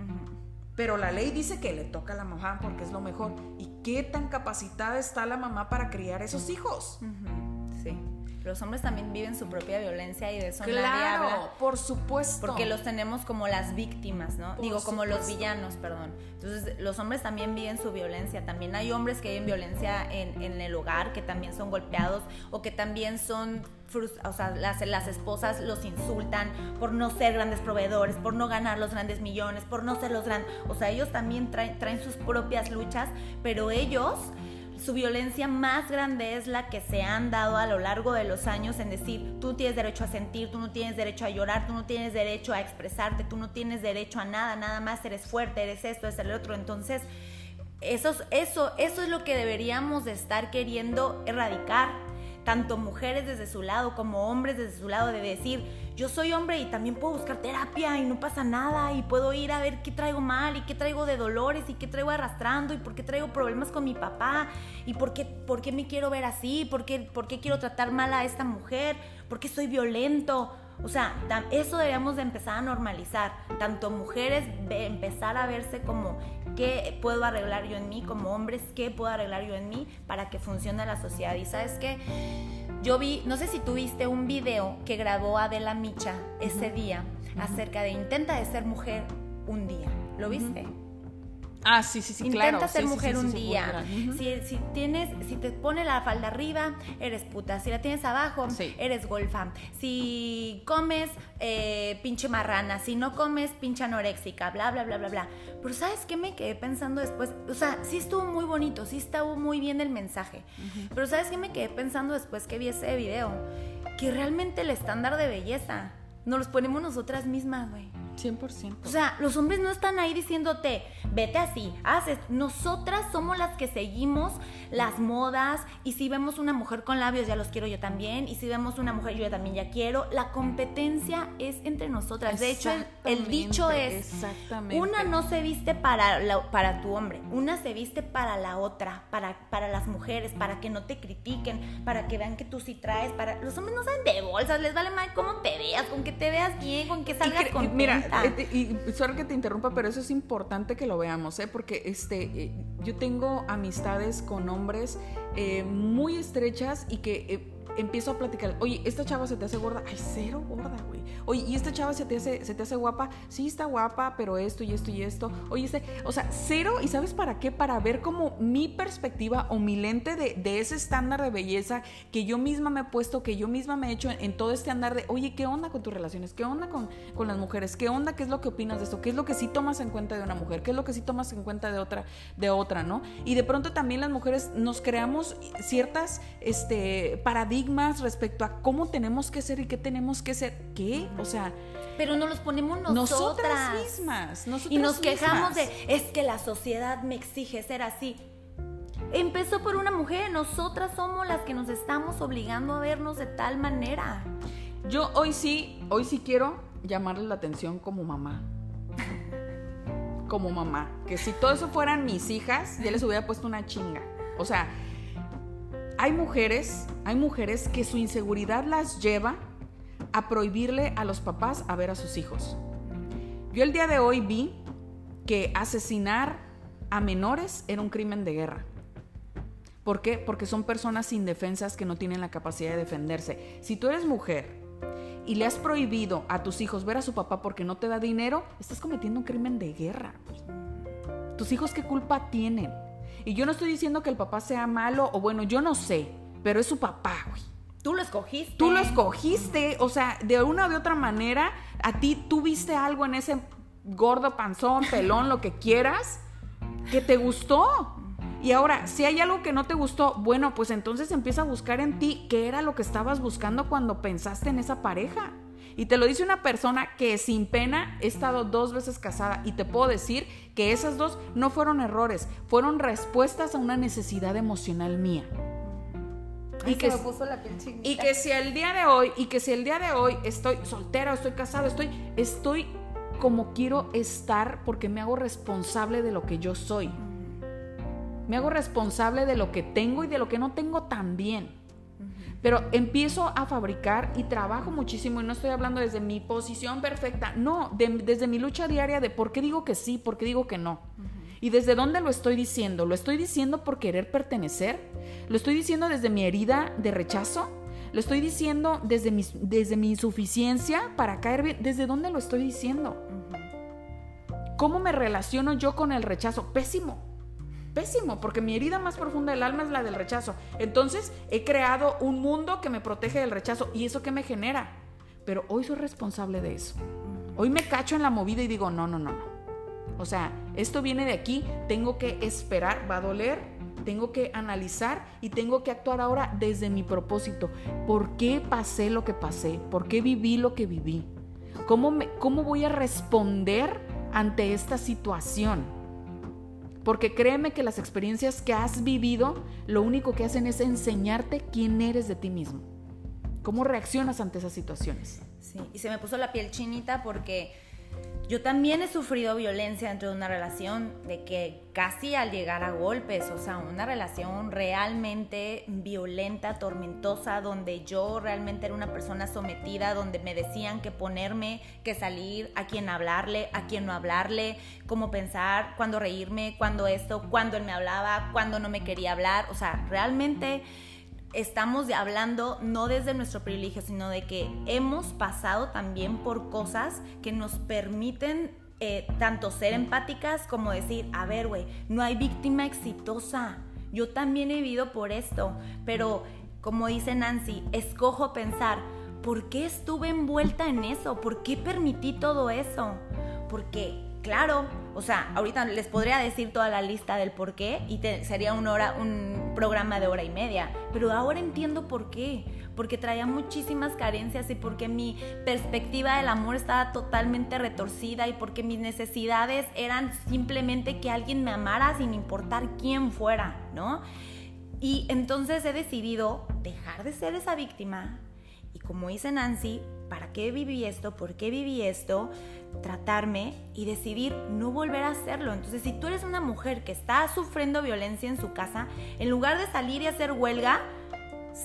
Speaker 2: Pero la ley dice que le toca a la mamá porque es lo mejor. ¿Y qué tan capacitada está la mamá para criar esos hijos?
Speaker 1: Sí. Los hombres también viven su propia violencia y de eso
Speaker 2: claro,
Speaker 1: nadie habla.
Speaker 2: por supuesto.
Speaker 1: Porque los tenemos como las víctimas, ¿no? Digo, como los villanos, perdón. Entonces, los hombres también viven su violencia. También hay hombres que viven violencia en, en el hogar, que también son golpeados o que también son o sea, las, las, esposas los insultan por no ser grandes proveedores, por no ganar los grandes millones, por no ser los grandes, o sea, ellos también traen, traen sus propias luchas, pero ellos su violencia más grande es la que se han dado a lo largo de los años en decir, tú tienes derecho a sentir, tú no tienes derecho a llorar, tú no tienes derecho a expresarte, tú no tienes derecho a nada, nada más eres fuerte, eres esto, eres el otro. Entonces, eso, eso, eso es lo que deberíamos de estar queriendo erradicar tanto mujeres desde su lado como hombres desde su lado, de decir, yo soy hombre y también puedo buscar terapia y no pasa nada y puedo ir a ver qué traigo mal y qué traigo de dolores y qué traigo arrastrando y por qué traigo problemas con mi papá y por qué, por qué me quiero ver así, por qué, por qué quiero tratar mal a esta mujer, por qué soy violento. O sea, eso deberíamos de empezar a normalizar. Tanto mujeres empezar a verse como qué puedo arreglar yo en mí, como hombres, qué puedo arreglar yo en mí para que funcione la sociedad. Y sabes que yo vi, no sé si tuviste un video que grabó Adela Micha ese día acerca de intenta de ser mujer un día. ¿Lo viste?
Speaker 2: Ah, sí, sí, sí,
Speaker 1: Intenta ser mujer un día. si, tienes, si te pone la falda arriba, eres puta. Si la tienes abajo, eres golfa. Si comes, eh, pinche marrana. Si no comes, pinche anoréxica. Bla, bla, bla, bla, bla. Pero ¿sabes qué me quedé pensando después? O sea, sí estuvo muy bonito, sí estuvo muy bien el mensaje. Pero ¿sabes qué me quedé pensando después que vi ese video? Que realmente el estándar de belleza nos los ponemos nosotras mismas, güey.
Speaker 2: 100%.
Speaker 1: O sea, los hombres no están ahí diciéndote, vete así, haces. Nosotras somos las que seguimos las modas y si vemos una mujer con labios, ya los quiero yo también. Y si vemos una mujer, yo también ya quiero. La competencia es entre nosotras. De hecho, el, dicho es, una no se viste para, para tu hombre, una se viste para la otra, para, para las mujeres, para que no te critiquen, para que vean que tú sí traes. Para... Los hombres no saben de bolsas, les vale mal cómo te veas, con que te veas bien, con que salgas con
Speaker 2: Mira, eh, y sorry que te interrumpa, pero eso es importante que lo veamos, ¿eh? Porque este, eh, yo tengo amistades con hombres eh, muy estrechas y que empiezo a platicar, oye, esta chava se te hace gorda, ay, cero gorda, güey. Oye, ¿y esta chava se te hace, se te hace guapa? Sí, está guapa, pero esto y esto y esto. Oye, este, o sea, cero, ¿y sabes para qué? Para ver como mi perspectiva o mi lente de, de, ese estándar de belleza que yo misma me he puesto, que yo misma me he hecho en, todo este andar de, oye, ¿qué onda con tus relaciones? ¿Qué onda con, con las mujeres? ¿Qué onda? ¿Qué es lo que opinas de esto? ¿Qué es lo que sí tomas en cuenta de una mujer? ¿Qué es lo que sí tomas en cuenta de otra, de otra, no? Y de pronto también las mujeres nos creamos ciertas este, paradigmas respecto a cómo tenemos que ser y qué tenemos que ser. ¿Qué? O sea,
Speaker 1: pero no los ponemos nosotras,
Speaker 2: mismas.
Speaker 1: y nos quejamos de, es que la sociedad me exige ser así. Empezó por una mujer, nosotras somos las que nos estamos obligando a vernos de tal manera.
Speaker 2: Yo hoy sí, hoy sí quiero llamarle la atención como mamá. Como mamá. Que si todo eso fueran mis hijas, ya les hubiera puesto una chinga. O sea, hay mujeres, hay mujeres que su inseguridad las lleva a prohibirle a los papás a ver a sus hijos. Yo el día de hoy vi que asesinar a menores era un crimen de guerra. ¿Por qué? Porque son personas indefensas que no tienen la capacidad de defenderse. Si tú eres mujer y le has prohibido a tus hijos ver a su papá porque no te da dinero, estás cometiendo un crimen de guerra. ¿Tus hijos qué culpa tienen? Y yo no estoy diciendo que el papá sea malo o bueno, yo no sé, pero es su papá, güey.
Speaker 1: Tú lo escogiste.
Speaker 2: Tú lo escogiste, o sea, de una de otra manera, a ti tú viste algo en ese gordo, panzón, pelón, lo que quieras, que te gustó. Y ahora, si hay algo que no te gustó, bueno, pues entonces empieza a buscar en ti qué era lo que estabas buscando cuando pensaste en esa pareja. Y te lo dice una persona que sin pena he estado dos veces casada y te puedo decir que esas dos no fueron errores, fueron respuestas a una necesidad emocional mía.
Speaker 1: y que,
Speaker 2: y que si el día de hoy, y que si el día de hoy estoy soltera, estoy casada, estoy, estoy como quiero estar porque me hago responsable de lo que yo soy. Me hago responsable de lo que tengo y de lo que no tengo también. Pero empiezo a fabricar y trabajo muchísimo y no estoy hablando desde mi posición perfecta, no, desde mi lucha diaria de por qué digo que sí, por qué digo que no. ¿Y desde dónde lo estoy diciendo? ¿Lo estoy diciendo por querer pertenecer? ¿Lo estoy diciendo desde mi herida de rechazo? ¿Lo estoy diciendo desde mi, desde mi insuficiencia para caer bien? ¿Desde dónde lo estoy diciendo? ¿Cómo me relaciono yo con el rechazo? Pésimo pésimo, porque mi herida más profunda del alma es la del rechazo. Entonces he creado un mundo que me protege del rechazo y eso que me genera. Pero hoy soy responsable de eso. Hoy me cacho en la movida y digo, no, no, no, no. O sea, esto viene de aquí, tengo que esperar, va a doler, tengo que analizar y tengo que actuar ahora desde mi propósito. ¿Por qué pasé lo que pasé? ¿Por qué viví lo que viví? ¿Cómo, me, cómo voy a responder ante esta situación? Porque créeme que las experiencias que has vivido, lo único que hacen es enseñarte quién eres de ti mismo. ¿Cómo reaccionas ante esas situaciones?
Speaker 1: Sí, y se me puso la piel chinita porque yo también he sufrido violencia dentro de una relación, de que casi al llegar a golpes, o sea, una relación realmente violenta, tormentosa, donde yo realmente era una persona sometida, donde me decían que ponerme, que salir, a quién hablarle, a quién no hablarle, cómo pensar, cuándo reírme, cuándo esto, cuándo él me hablaba, cuándo no me quería hablar, o sea, realmente estamos hablando no desde nuestro privilegio, sino de que hemos pasado también por cosas que nos permiten eh, tanto ser empáticas como decir, a ver, güey, no hay víctima exitosa. Yo también he vivido por esto, pero como dice Nancy, escojo pensar, ¿por qué estuve envuelta en eso? ¿Por qué permití todo eso? Porque Claro, o sea, ahorita les podría decir toda la lista del por qué y sería una hora, un programa de hora y media, pero ahora entiendo por qué, porque traía muchísimas carencias y porque mi perspectiva del amor estaba totalmente retorcida y porque mis necesidades eran simplemente que alguien me amara sin importar quién fuera, ¿no? Y entonces he decidido dejar de ser esa víctima y como dice Nancy, ¿para qué viví esto? ¿Por qué viví esto? Tratarme y decidir no volver a hacerlo. Entonces, si tú eres una mujer que está sufriendo violencia en su casa, en lugar de salir y hacer huelga,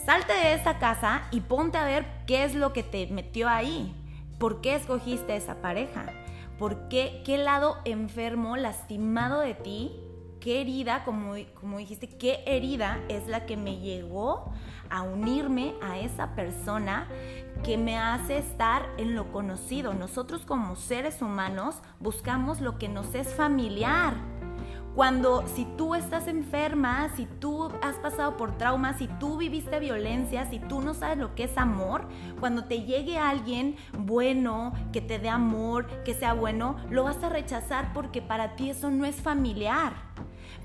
Speaker 1: salte de esa casa y ponte a ver qué es lo que te metió ahí. ¿Por qué escogiste esa pareja? ¿Por qué? ¿Qué lado enfermo, lastimado de ti? ¿Qué herida, como, como dijiste, qué herida es la que me llegó a unirme a esa persona que me hace estar en lo conocido. Nosotros como seres humanos buscamos lo que nos es familiar. Cuando si tú estás enferma, si tú has pasado por traumas, si tú viviste violencia, si tú no sabes lo que es amor, cuando te llegue alguien bueno, que te dé amor, que sea bueno, lo vas a rechazar porque para ti eso no es familiar.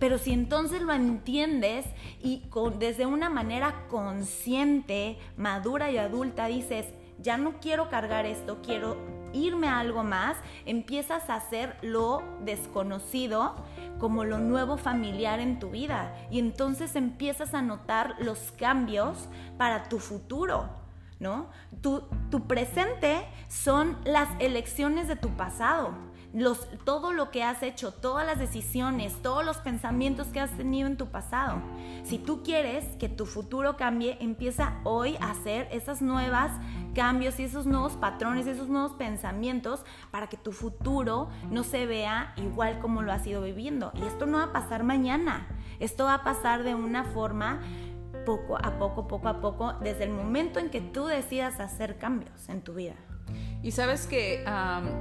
Speaker 1: Pero si entonces lo entiendes y desde una manera consciente, madura y adulta dices, ya no quiero cargar esto, quiero irme a algo más, empiezas a hacer lo desconocido como lo nuevo familiar en tu vida y entonces empiezas a notar los cambios para tu futuro. ¿No? Tu, tu presente son las elecciones de tu pasado todo lo que has hecho, todas las decisiones, todos los pensamientos que has tenido en tu pasado. Si tú quieres que tu futuro cambie, empieza hoy a hacer esas nuevas cambios y esos nuevos patrones, esos nuevos pensamientos para que tu futuro no se vea igual como lo has ido viviendo. Y esto no va a pasar mañana, esto va a pasar de una forma poco a poco, poco a poco, desde el momento en que tú decidas hacer cambios en tu vida.
Speaker 2: Y sabes que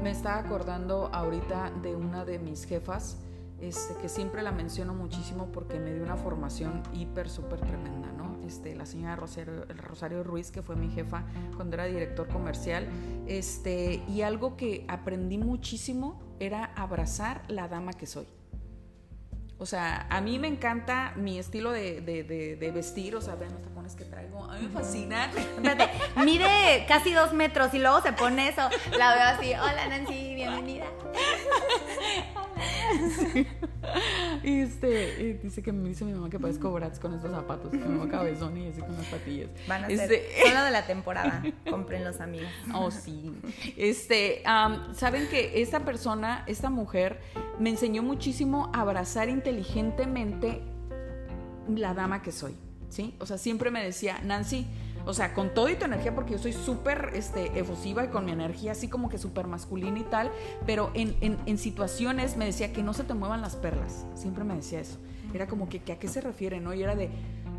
Speaker 2: me estaba acordando ahorita de una de mis jefas, este, que siempre la menciono muchísimo porque me dio una formación hiper, súper tremenda, ¿no? Este, la señora Rosario, Ruiz, que fue mi jefa cuando era director comercial, este, y algo que aprendí muchísimo era abrazar la dama que soy. O sea, a mí me encanta mi estilo de, vestir, o sea, vean traigo, a mí me fascinan.
Speaker 1: mide casi dos metros y luego se pone eso, la veo así, hola Nancy, bienvenida.
Speaker 2: Y este, dice que me dice mi mamá que parezco Bratz con estos zapatos, que me cabezón y así con las patillas.
Speaker 1: Van a ser este... solo de la temporada, compren los amigos.
Speaker 2: Oh, sí. Este, saben que esta persona, esta mujer, me enseñó muchísimo a abrazar inteligentemente la dama que soy, ¿sí? O sea, siempre me decía, Nancy, o sea, con todo y tu energía, porque yo soy súper este, efusiva y con mi energía así como que súper masculina y tal, pero en, en, situaciones me decía que no se te muevan las perlas, siempre me decía eso. Era como que, ¿a qué se refiere? ¿no? Y era de,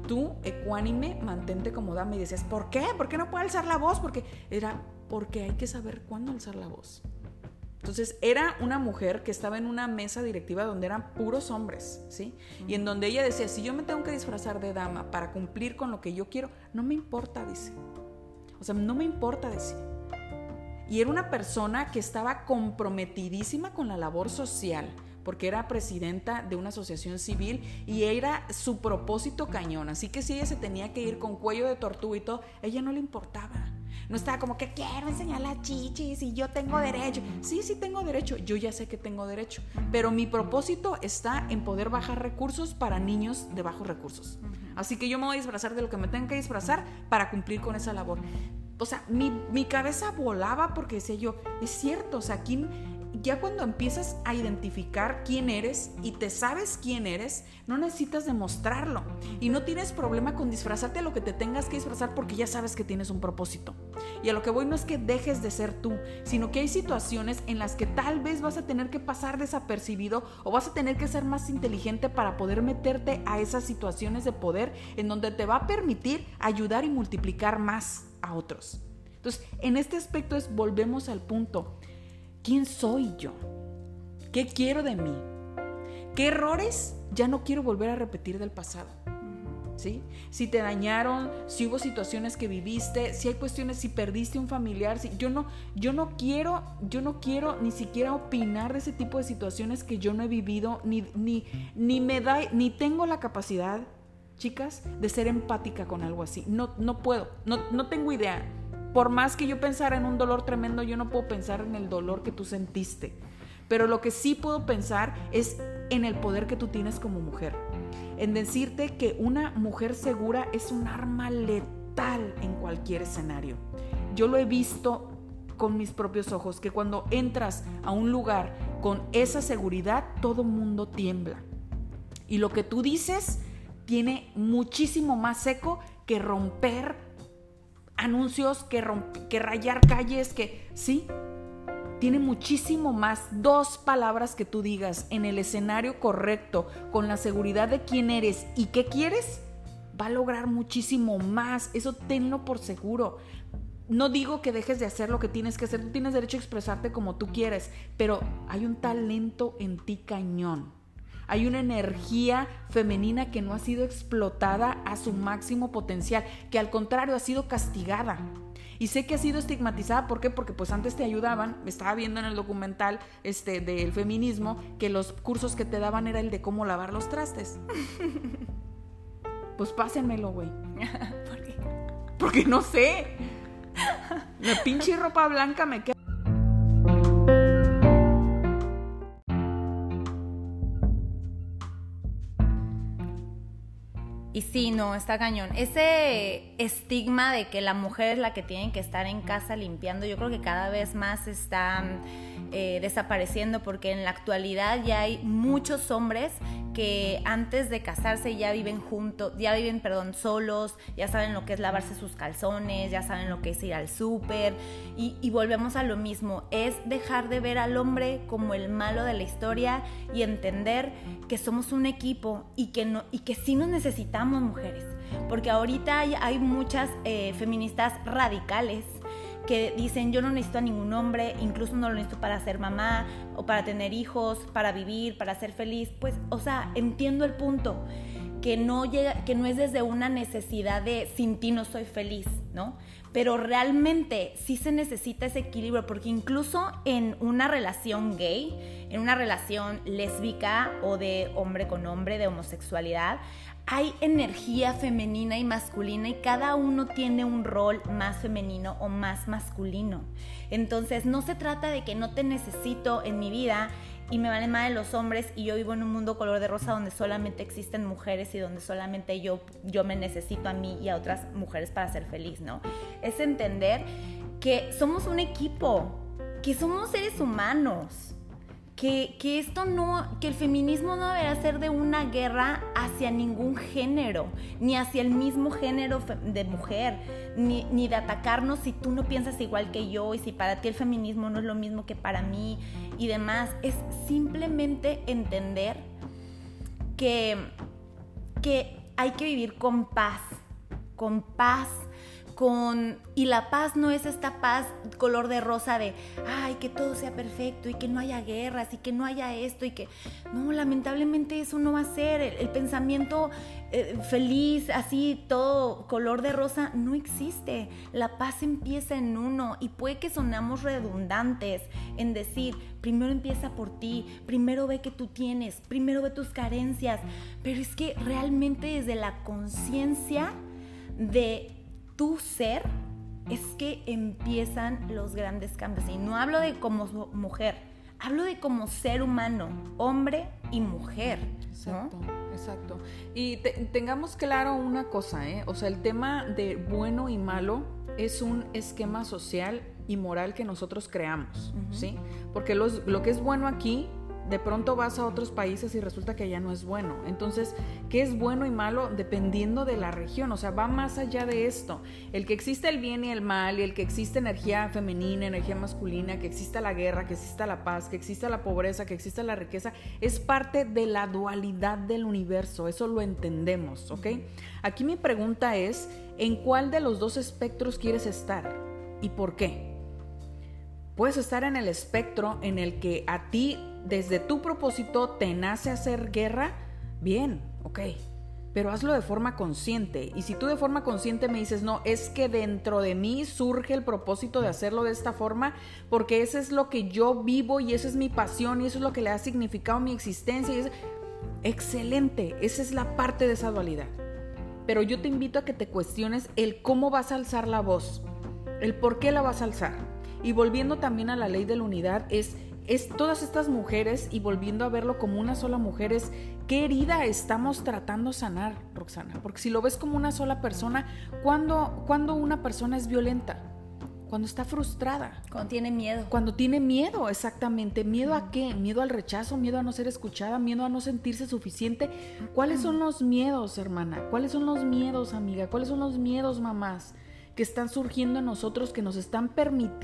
Speaker 2: tú, ecuánime, mantente como dama. Y decías, ¿por qué? ¿Por qué no puedo alzar la voz? Porque era, porque hay que saber cuándo alzar la voz. Entonces era una mujer que estaba en una mesa directiva donde eran puros hombres, ¿sí? Y en donde ella decía, si yo me tengo que disfrazar de dama para cumplir con lo que yo quiero, no me importa, dice. O sea, no me importa, decir. Y era una persona que estaba comprometidísima con la labor social, porque era presidenta de una asociación civil y era su propósito cañón. Así que si ella se tenía que ir con cuello de tortuga y todo, ella no le importaba. No estaba como que quiero enseñar las chichis y yo tengo derecho. Sí, sí tengo derecho. Yo ya sé que tengo derecho. Pero mi propósito está en poder bajar recursos para niños de bajos recursos. Así que yo me voy a disfrazar de lo que me tenga que disfrazar para cumplir con esa labor. O sea, mi, mi cabeza volaba porque decía yo, es cierto, o sea, aquí ya cuando empiezas a identificar quién eres y te sabes quién eres, no necesitas demostrarlo. Y no tienes problema con disfrazarte lo que te tengas que disfrazar porque ya sabes que tienes un propósito. Y a lo que voy no es que dejes de ser tú, sino que hay situaciones en las que tal vez vas a tener que pasar desapercibido o vas a tener que ser más inteligente para poder meterte a esas situaciones de poder en donde te va a permitir ayudar y multiplicar más a otros. Entonces, en este aspecto es volvemos al punto ¿Quién soy yo? ¿Qué quiero de mí? ¿Qué errores ya no quiero volver a repetir del pasado? ¿Sí? Si te dañaron, si hubo situaciones que viviste, si hay cuestiones, si perdiste un familiar, si, yo no, yo no quiero, yo no quiero ni siquiera opinar de ese tipo de situaciones que yo no he vivido, ni, ni, ni me da, ni tengo la capacidad, chicas, de ser empática con algo así. No, no puedo, no, no tengo idea por más que yo pensara en un dolor tremendo, yo no puedo pensar en el dolor que tú sentiste. Pero lo que sí puedo pensar es en el poder que tú tienes como mujer. En decirte que una mujer segura es un arma letal en cualquier escenario. Yo lo he visto con mis propios ojos, que cuando entras a un lugar con esa seguridad, todo mundo tiembla. Y lo que tú dices tiene muchísimo más eco que romper anuncios, que, que rayar calles, que sí, tiene muchísimo más dos palabras que tú digas en el escenario correcto, con la seguridad de quién eres y qué quieres, va a lograr muchísimo más. Eso tenlo por seguro. No digo que dejes de hacer lo que tienes que hacer, tú tienes derecho a expresarte como tú quieres, pero hay un talento en ti cañón. Hay una energía femenina que no ha sido explotada a su máximo potencial, que al contrario ha sido castigada. Y sé que ha sido estigmatizada, ¿por qué? Porque pues antes te ayudaban, me estaba viendo en el documental este, del feminismo, que los cursos que te daban era el de cómo lavar los trastes. pues pásenmelo, güey. ¿Por qué? Porque no sé. La pinche ropa blanca me queda
Speaker 1: Y sí, no, está cañón. Ese estigma de que la mujer es la que tiene que estar en casa limpiando, yo creo que cada vez más está eh, desapareciendo porque en la actualidad ya hay muchos hombres que antes de casarse ya viven juntos, ya viven, perdón, solos, ya saben lo que es lavarse sus calzones, ya saben lo que es ir al súper. Y, volvemos a lo mismo, es dejar de ver al hombre como el malo de la historia y entender que somos un equipo y que, no, y que sí nos necesitamos mujeres, porque ahorita hay, hay muchas eh, feministas radicales que dicen yo no necesito a ningún hombre, incluso no lo necesito para ser mamá o para tener hijos, para vivir, para ser feliz, pues, o sea, entiendo el punto que no llega, que no es desde una necesidad de sin ti no soy feliz, ¿no? Pero realmente sí se necesita ese equilibrio, porque incluso en una relación gay, en una relación lésbica o de hombre con hombre, de homosexualidad, hay energía femenina y masculina y cada uno tiene un rol más femenino o más masculino. Entonces no se trata de que no te necesito en mi vida y me vale de los hombres y yo vivo en un mundo color de rosa donde solamente existen mujeres y donde solamente yo, yo me necesito a mí y a otras mujeres para ser feliz, ¿no? Es entender que somos un equipo, que somos seres humanos que, que, esto no, que el feminismo no deberá ser de una guerra hacia ningún género, ni hacia el mismo género de mujer, ni, ni, de atacarnos si tú no piensas igual que yo y si para ti el feminismo no es lo mismo que para mí y demás. Es simplemente entender que, que hay que vivir con paz, con paz con y la paz no es esta paz color de rosa de ay que todo sea perfecto y que no haya guerras y que no haya esto y que no lamentablemente eso no va a ser. El, pensamiento eh, feliz así todo color de rosa no existe. La paz empieza en uno y puede que sonamos redundantes en decir primero empieza por ti primero ve que tú tienes primero ve tus carencias pero es que realmente desde la conciencia de tu ser es que empiezan los grandes cambios. Y no hablo de como mujer, hablo de como ser humano, hombre y mujer.
Speaker 2: Exacto, exacto. Y tengamos claro una cosa, ¿eh? O sea, el tema de bueno y malo es un esquema social y moral que nosotros creamos, ¿sí? Porque lo que es bueno aquí de pronto vas a otros países y resulta que allá no es bueno. Entonces, ¿qué es bueno y malo dependiendo de la región? O sea, va más allá de esto. El que existe el bien y el mal, y el que existe energía femenina, energía masculina, que exista la guerra, que exista la paz, que exista la pobreza, que exista la riqueza, es parte de la dualidad del universo. Eso lo entendemos, ¿ok? Aquí mi pregunta es, ¿en cuál de los dos espectros quieres estar? ¿Y por qué? Puedes estar en el espectro en el que a ti desde tu propósito te nace hacer guerra, bien, ok, pero hazlo de forma consciente. Y si tú de forma consciente me dices, no, es que dentro de mí surge el propósito de hacerlo de esta forma, porque eso es lo que yo vivo y eso es mi pasión y eso es lo que le ha significado mi existencia. Y es... Excelente, esa es la parte de esa dualidad. Pero yo te invito a que te cuestiones el cómo vas a alzar la voz, el por qué la vas a alzar. Y volviendo también a la ley de la unidad, es es todas estas mujeres y volviendo a verlo como una sola mujer es qué herida estamos tratando sanar, Roxana. Porque si lo ves como una sola persona, ¿cuándo, cuando una persona es violenta? Cuando está frustrada.
Speaker 1: Cuando tiene miedo.
Speaker 2: Cuando tiene miedo, exactamente. ¿Miedo a qué? ¿Miedo al rechazo? ¿Miedo a no ser escuchada? ¿Miedo a no sentirse suficiente? ¿Cuáles son los miedos, hermana? ¿Cuáles son los miedos, amiga? ¿Cuáles son los miedos, mamás? Que están surgiendo en nosotros que nos están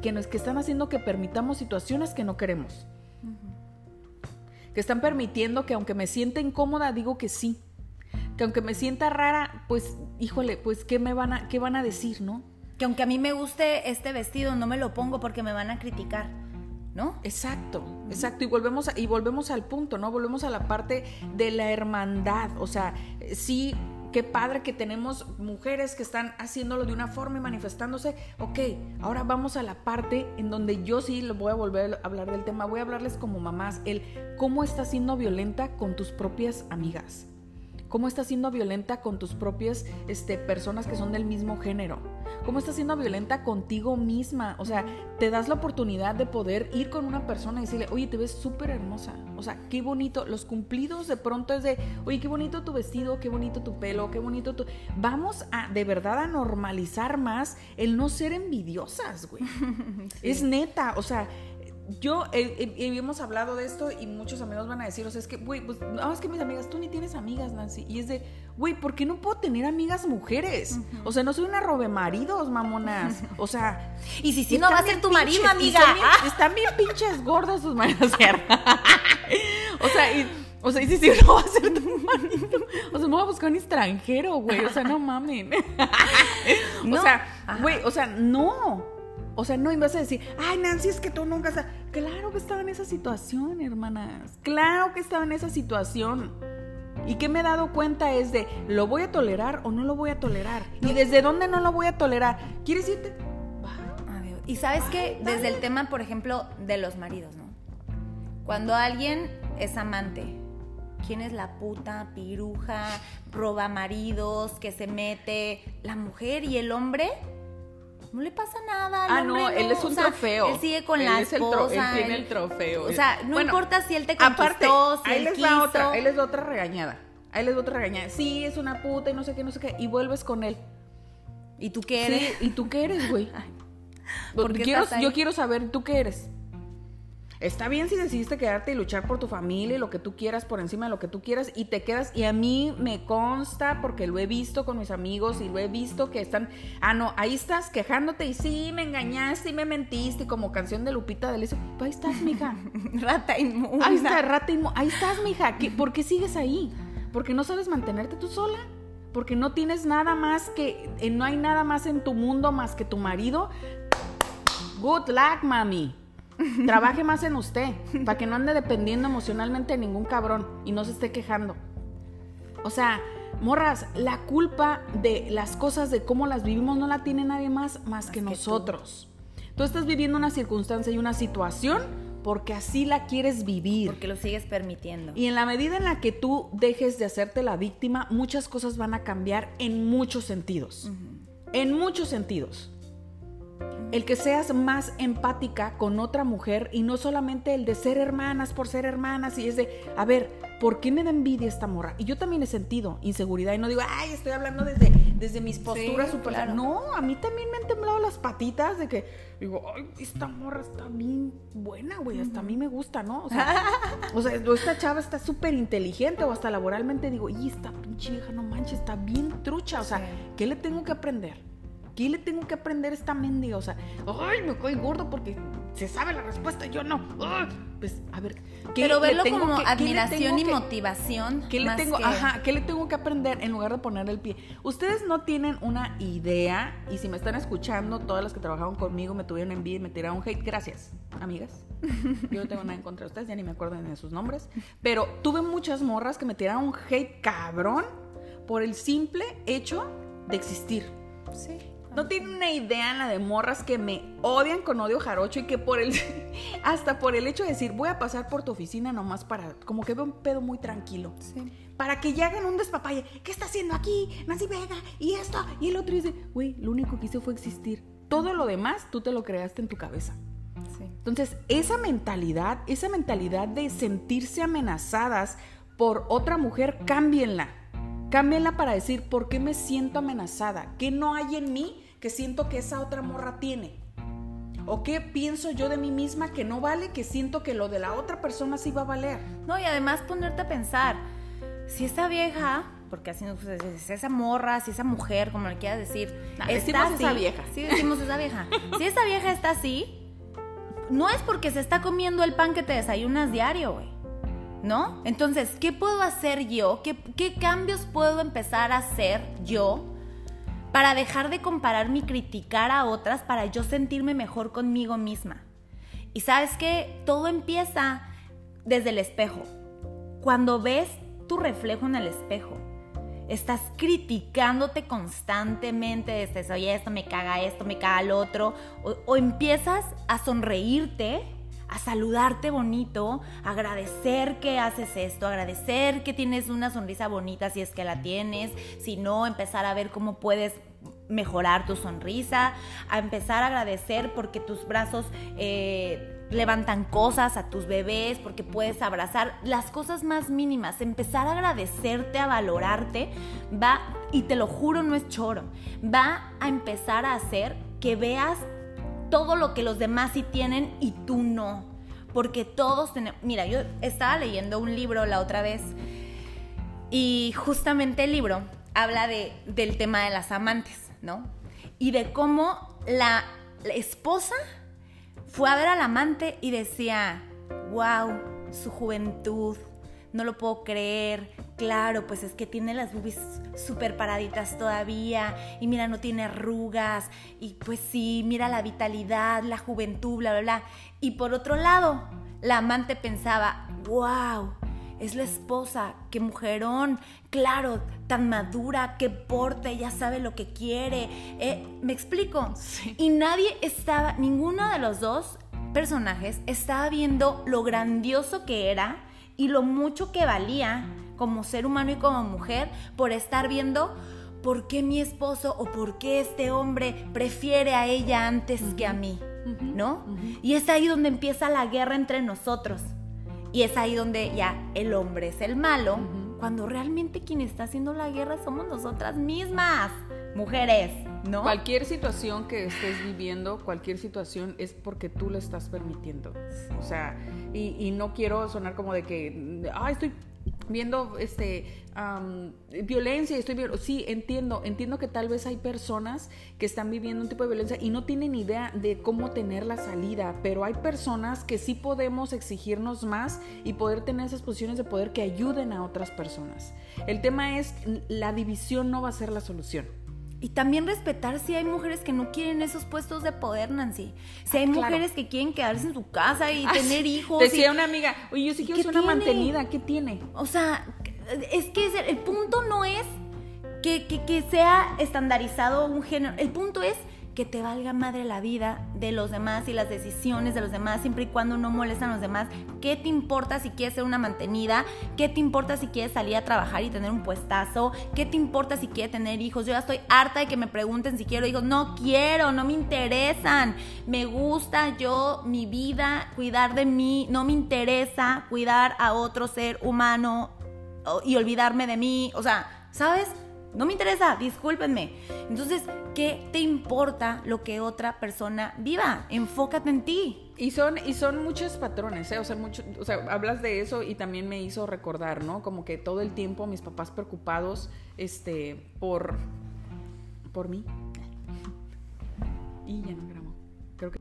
Speaker 2: que, nos, que están haciendo que permitamos situaciones que no queremos. Que están permitiendo que aunque me sienta incómoda, digo que sí. Que aunque me sienta rara, pues, híjole, pues, ¿qué me van a, qué van a decir, no?
Speaker 1: Que aunque a mí me guste este vestido, no me lo pongo porque me van a criticar. ¿No?
Speaker 2: Exacto, exacto. Y volvemos, y volvemos al punto, ¿no? Volvemos a la parte de la hermandad. O sea, sí, qué padre que tenemos mujeres que están haciéndolo de una forma y manifestándose. Ok, ahora vamos a la parte en donde yo sí lo voy a volver a hablar del tema. Voy a hablarles como mamás, el cómo estás siendo violenta con tus propias amigas cómo estás siendo violenta con tus propias este, personas que son del mismo género, cómo estás siendo violenta contigo misma, o sea, te das la oportunidad de poder ir con una persona y decirle, oye, te ves súper hermosa, o sea, qué bonito, los cumplidos de pronto es de, oye, qué bonito tu vestido, qué bonito tu pelo, qué bonito tu... Vamos a, de verdad, a normalizar más el no ser envidiosas, güey. Es neta, o sea, yo hemos hablado de esto y muchos amigos van a decir, o sea, es que, güey, pues, no, es que mis amigas, tú ni tienes amigas, Nancy. Y es de, güey, ¿por qué no puedo tener amigas mujeres? O sea, no soy una robe maridos, mamonas. O sea.
Speaker 1: Y si sí, no va a ser tu marido, amiga.
Speaker 2: Están bien, pinches gordas sus maridos. o sea, y. O sea, y si sí, no va a ser tu marido. O sea, no va a buscar un extranjero, güey. O sea, no mamen. o sea, güey, o sea, no. O sea, no ibas a decir, ay, Nancy, es que tú nunca estás. Claro que estaba en esa situación, hermanas. Claro que estaba en esa situación. Y que me he dado cuenta es de, ¿lo voy a tolerar o no lo voy a tolerar? ¿Y desde dónde no lo voy a tolerar? ¿Quieres irte?
Speaker 1: Y sabes que desde el tema, por ejemplo, de los maridos, ¿no? Cuando alguien es amante, ¿quién es la puta, piruja, roba maridos, que se mete? La mujer y el hombre no le pasa nada.
Speaker 2: ah, no, él es un trofeo.
Speaker 1: Él sigue con la esposa.
Speaker 2: él tiene el trofeo.
Speaker 1: O sea, no importa si él te conquistó, aparte, si
Speaker 2: él quiso. otra, les da otra regañada. Ahí les da otra regañada. Sí, es una puta y no sé qué, no sé qué. Y vuelves con él.
Speaker 1: ¿Y tú qué eres?
Speaker 2: ¿y tú qué eres, güey? Porque quiero, yo quiero saber, ¿tú qué eres? Está bien si decidiste quedarte y luchar por tu familia y lo que tú quieras por encima de lo que tú quieras y te quedas y a mí me consta porque lo he visto con mis amigos y lo he visto que están, ah no, ahí estás quejándote y sí me engañaste y me mentiste como canción de Lupita D'Alessio, ahí estás mija,
Speaker 1: rata inmunda.
Speaker 2: ahí está rata inmunda, ahí estás mija, ¿por qué sigues ahí? Porque no sabes mantenerte tú sola, porque no tienes nada más que, eh, no hay nada más en tu mundo más que tu marido. Good luck, mami. Trabaje más en usted, para que no ande dependiendo emocionalmente de ningún cabrón y no se esté quejando. O sea, morras, la culpa de las cosas, de cómo las vivimos, no la tiene nadie más más, que, nosotros. Tú. estás viviendo una circunstancia y una situación porque así la quieres vivir.
Speaker 1: Porque lo sigues permitiendo.
Speaker 2: Y en la medida en la que tú dejes de hacerte la víctima, muchas cosas van a cambiar en muchos sentidos. En muchos sentidos el que seas más empática con otra mujer y no solamente el de ser hermanas por ser hermanas y es de, a ver, ¿por qué me da envidia esta morra? Y yo también he sentido inseguridad y no digo, ay, estoy hablando desde, desde mis posturas super... No, a mí también me han temblado las patitas de que digo, ay, esta morra está bien buena, güey, hasta a mí me gusta, ¿no? O sea, o sea esta chava está súper inteligente o hasta laboralmente digo, y esta pinche hija, no manches, está bien trucha, o sea, ¿qué le tengo que aprender? ¿Qué le tengo que aprender a esta mendiga? O sea, ay, me cae gordo porque se sabe la respuesta, yo no. pues, a ver,
Speaker 1: ¿qué Pero verlo como admiración y motivación.
Speaker 2: ¿Qué le tengo, ajá, ¿qué le tengo que aprender en lugar de poner el pie? Ustedes no tienen una idea, y si me están escuchando, todas las que trabajaron conmigo me tuvieron envidia y me tiraron hate, gracias, amigas. Yo no tengo nada en contra de ustedes, ya ni me acuerdo de sus nombres. Pero tuve muchas morras que me tiraron hate cabrón por el simple hecho de existir. Sí. No tienen una idea la de morras que me odian con odio jarocho y que por el. hasta por el hecho de decir, voy a pasar por tu oficina nomás para. como que veo un pedo muy tranquilo. Sí. Para que ya hagan un despapalle. ¿Qué está haciendo aquí? Nancy Vega, y esto. Y el otro dice, güey, lo único que hice fue existir. Todo lo demás tú te lo creaste en tu cabeza. Sí. Entonces, esa mentalidad, esa mentalidad de sentirse amenazadas por otra mujer, cámbienla. Cámbienla para decir, ¿por qué me siento amenazada? ¿Qué no hay en mí que siento que esa otra morra tiene? ¿O qué pienso yo de mí misma que no vale, que siento que lo de la otra persona sí va a valer?
Speaker 1: No, y además ponerte a pensar, si esa vieja, porque así pues, es esa morra, si esa mujer, como le quieras decir,
Speaker 2: está esa vieja.
Speaker 1: Sí, decimos esa vieja. si esa vieja está así, no es porque se está comiendo el pan que te desayunas diario, güey. ¿No? Entonces, ¿qué puedo hacer yo? ¿Qué, ¿Qué cambios puedo empezar a hacer yo para dejar de compararme y criticar a otras para yo sentirme mejor conmigo misma. Y sabes que todo empieza desde el espejo. Cuando ves tu reflejo en el espejo, estás criticándote constantemente, dices, oye, esto me caga esto, me caga el otro, o empiezas a sonreírte a saludarte bonito, agradecer que haces esto, agradecer que tienes una sonrisa bonita si es que la tienes, si no, empezar a ver cómo puedes mejorar tu sonrisa, a empezar a agradecer porque tus brazos eh, levantan cosas a tus bebés, porque puedes abrazar las cosas más mínimas, empezar a agradecerte, a valorarte, va, y te lo juro, no es choro, va a empezar a hacer que veas todo lo que los demás sí tienen y tú no. Porque todos tenemos... Mira, yo estaba leyendo un libro la otra vez y justamente el libro habla de, del tema de las amantes, ¿no? Y de cómo la, esposa fue a ver al amante y decía, wow, su juventud, no lo puedo creer, claro, pues es que tiene las boobies súper paraditas todavía y mira, no tiene arrugas y pues sí, mira la vitalidad, la juventud, bla, bla, bla. Y por otro lado, la amante pensaba, wow, es la esposa, qué mujerón, claro, tan madura, qué porte, ya sabe lo que quiere. Eh, ¿Me explico? Y nadie estaba, ninguno de los dos personajes estaba viendo lo grandioso que era y lo mucho que valía como ser humano y como mujer por estar viendo por qué mi esposo o por qué este hombre prefiere a ella antes que a mí, ¿no? Y es ahí donde empieza la guerra entre nosotros. Y es ahí donde ya el hombre es el malo, cuando realmente quien está haciendo la guerra somos nosotras mismas, mujeres, ¿no?
Speaker 2: Cualquier situación que estés viviendo, cualquier situación es porque tú lo estás permitiendo. O sea, y, y no quiero sonar como de que, ay, estoy viendo este violencia, estoy sí, entiendo, entiendo que tal vez hay personas que están viviendo un tipo de violencia y no tienen idea de cómo tener la salida, pero hay personas que sí podemos exigirnos más y poder tener esas posiciones de poder que ayuden a otras personas. El tema es la división no va a ser la solución.
Speaker 1: Y también respetar si hay mujeres que no quieren esos puestos de poder, Nancy. Si hay ah, mujeres que quieren quedarse en su casa y tener hijos.
Speaker 2: Decía una amiga, oye, yo sí quiero ser una mantenida, ¿qué tiene?
Speaker 1: O sea, es que el punto no es que, que sea estandarizado un género. El punto es que te valga madre la vida de los demás y las decisiones de los demás, siempre y cuando no molestan a los demás. ¿Qué te importa si quieres ser una mantenida? ¿Qué te importa si quieres salir a trabajar y tener un puestazo? ¿Qué te importa si quieres tener hijos? Yo ya estoy harta de que me pregunten si quiero hijos. No quiero, no me interesan. Me gusta yo, mi vida, cuidar de mí. No me interesa cuidar a otro ser humano y olvidarme de mí. O sea, ¿sabes? No me interesa, discúlpenme. Entonces, ¿qué te importa lo que otra persona viva? Enfócate en ti.
Speaker 2: Y son, y son muchos patrones, ¿eh? O sea, mucho, o sea, hablas de eso y también me hizo recordar, ¿no? Como que todo el tiempo mis papás preocupados, este, por, por mí. Y ya no grabó. Creo que...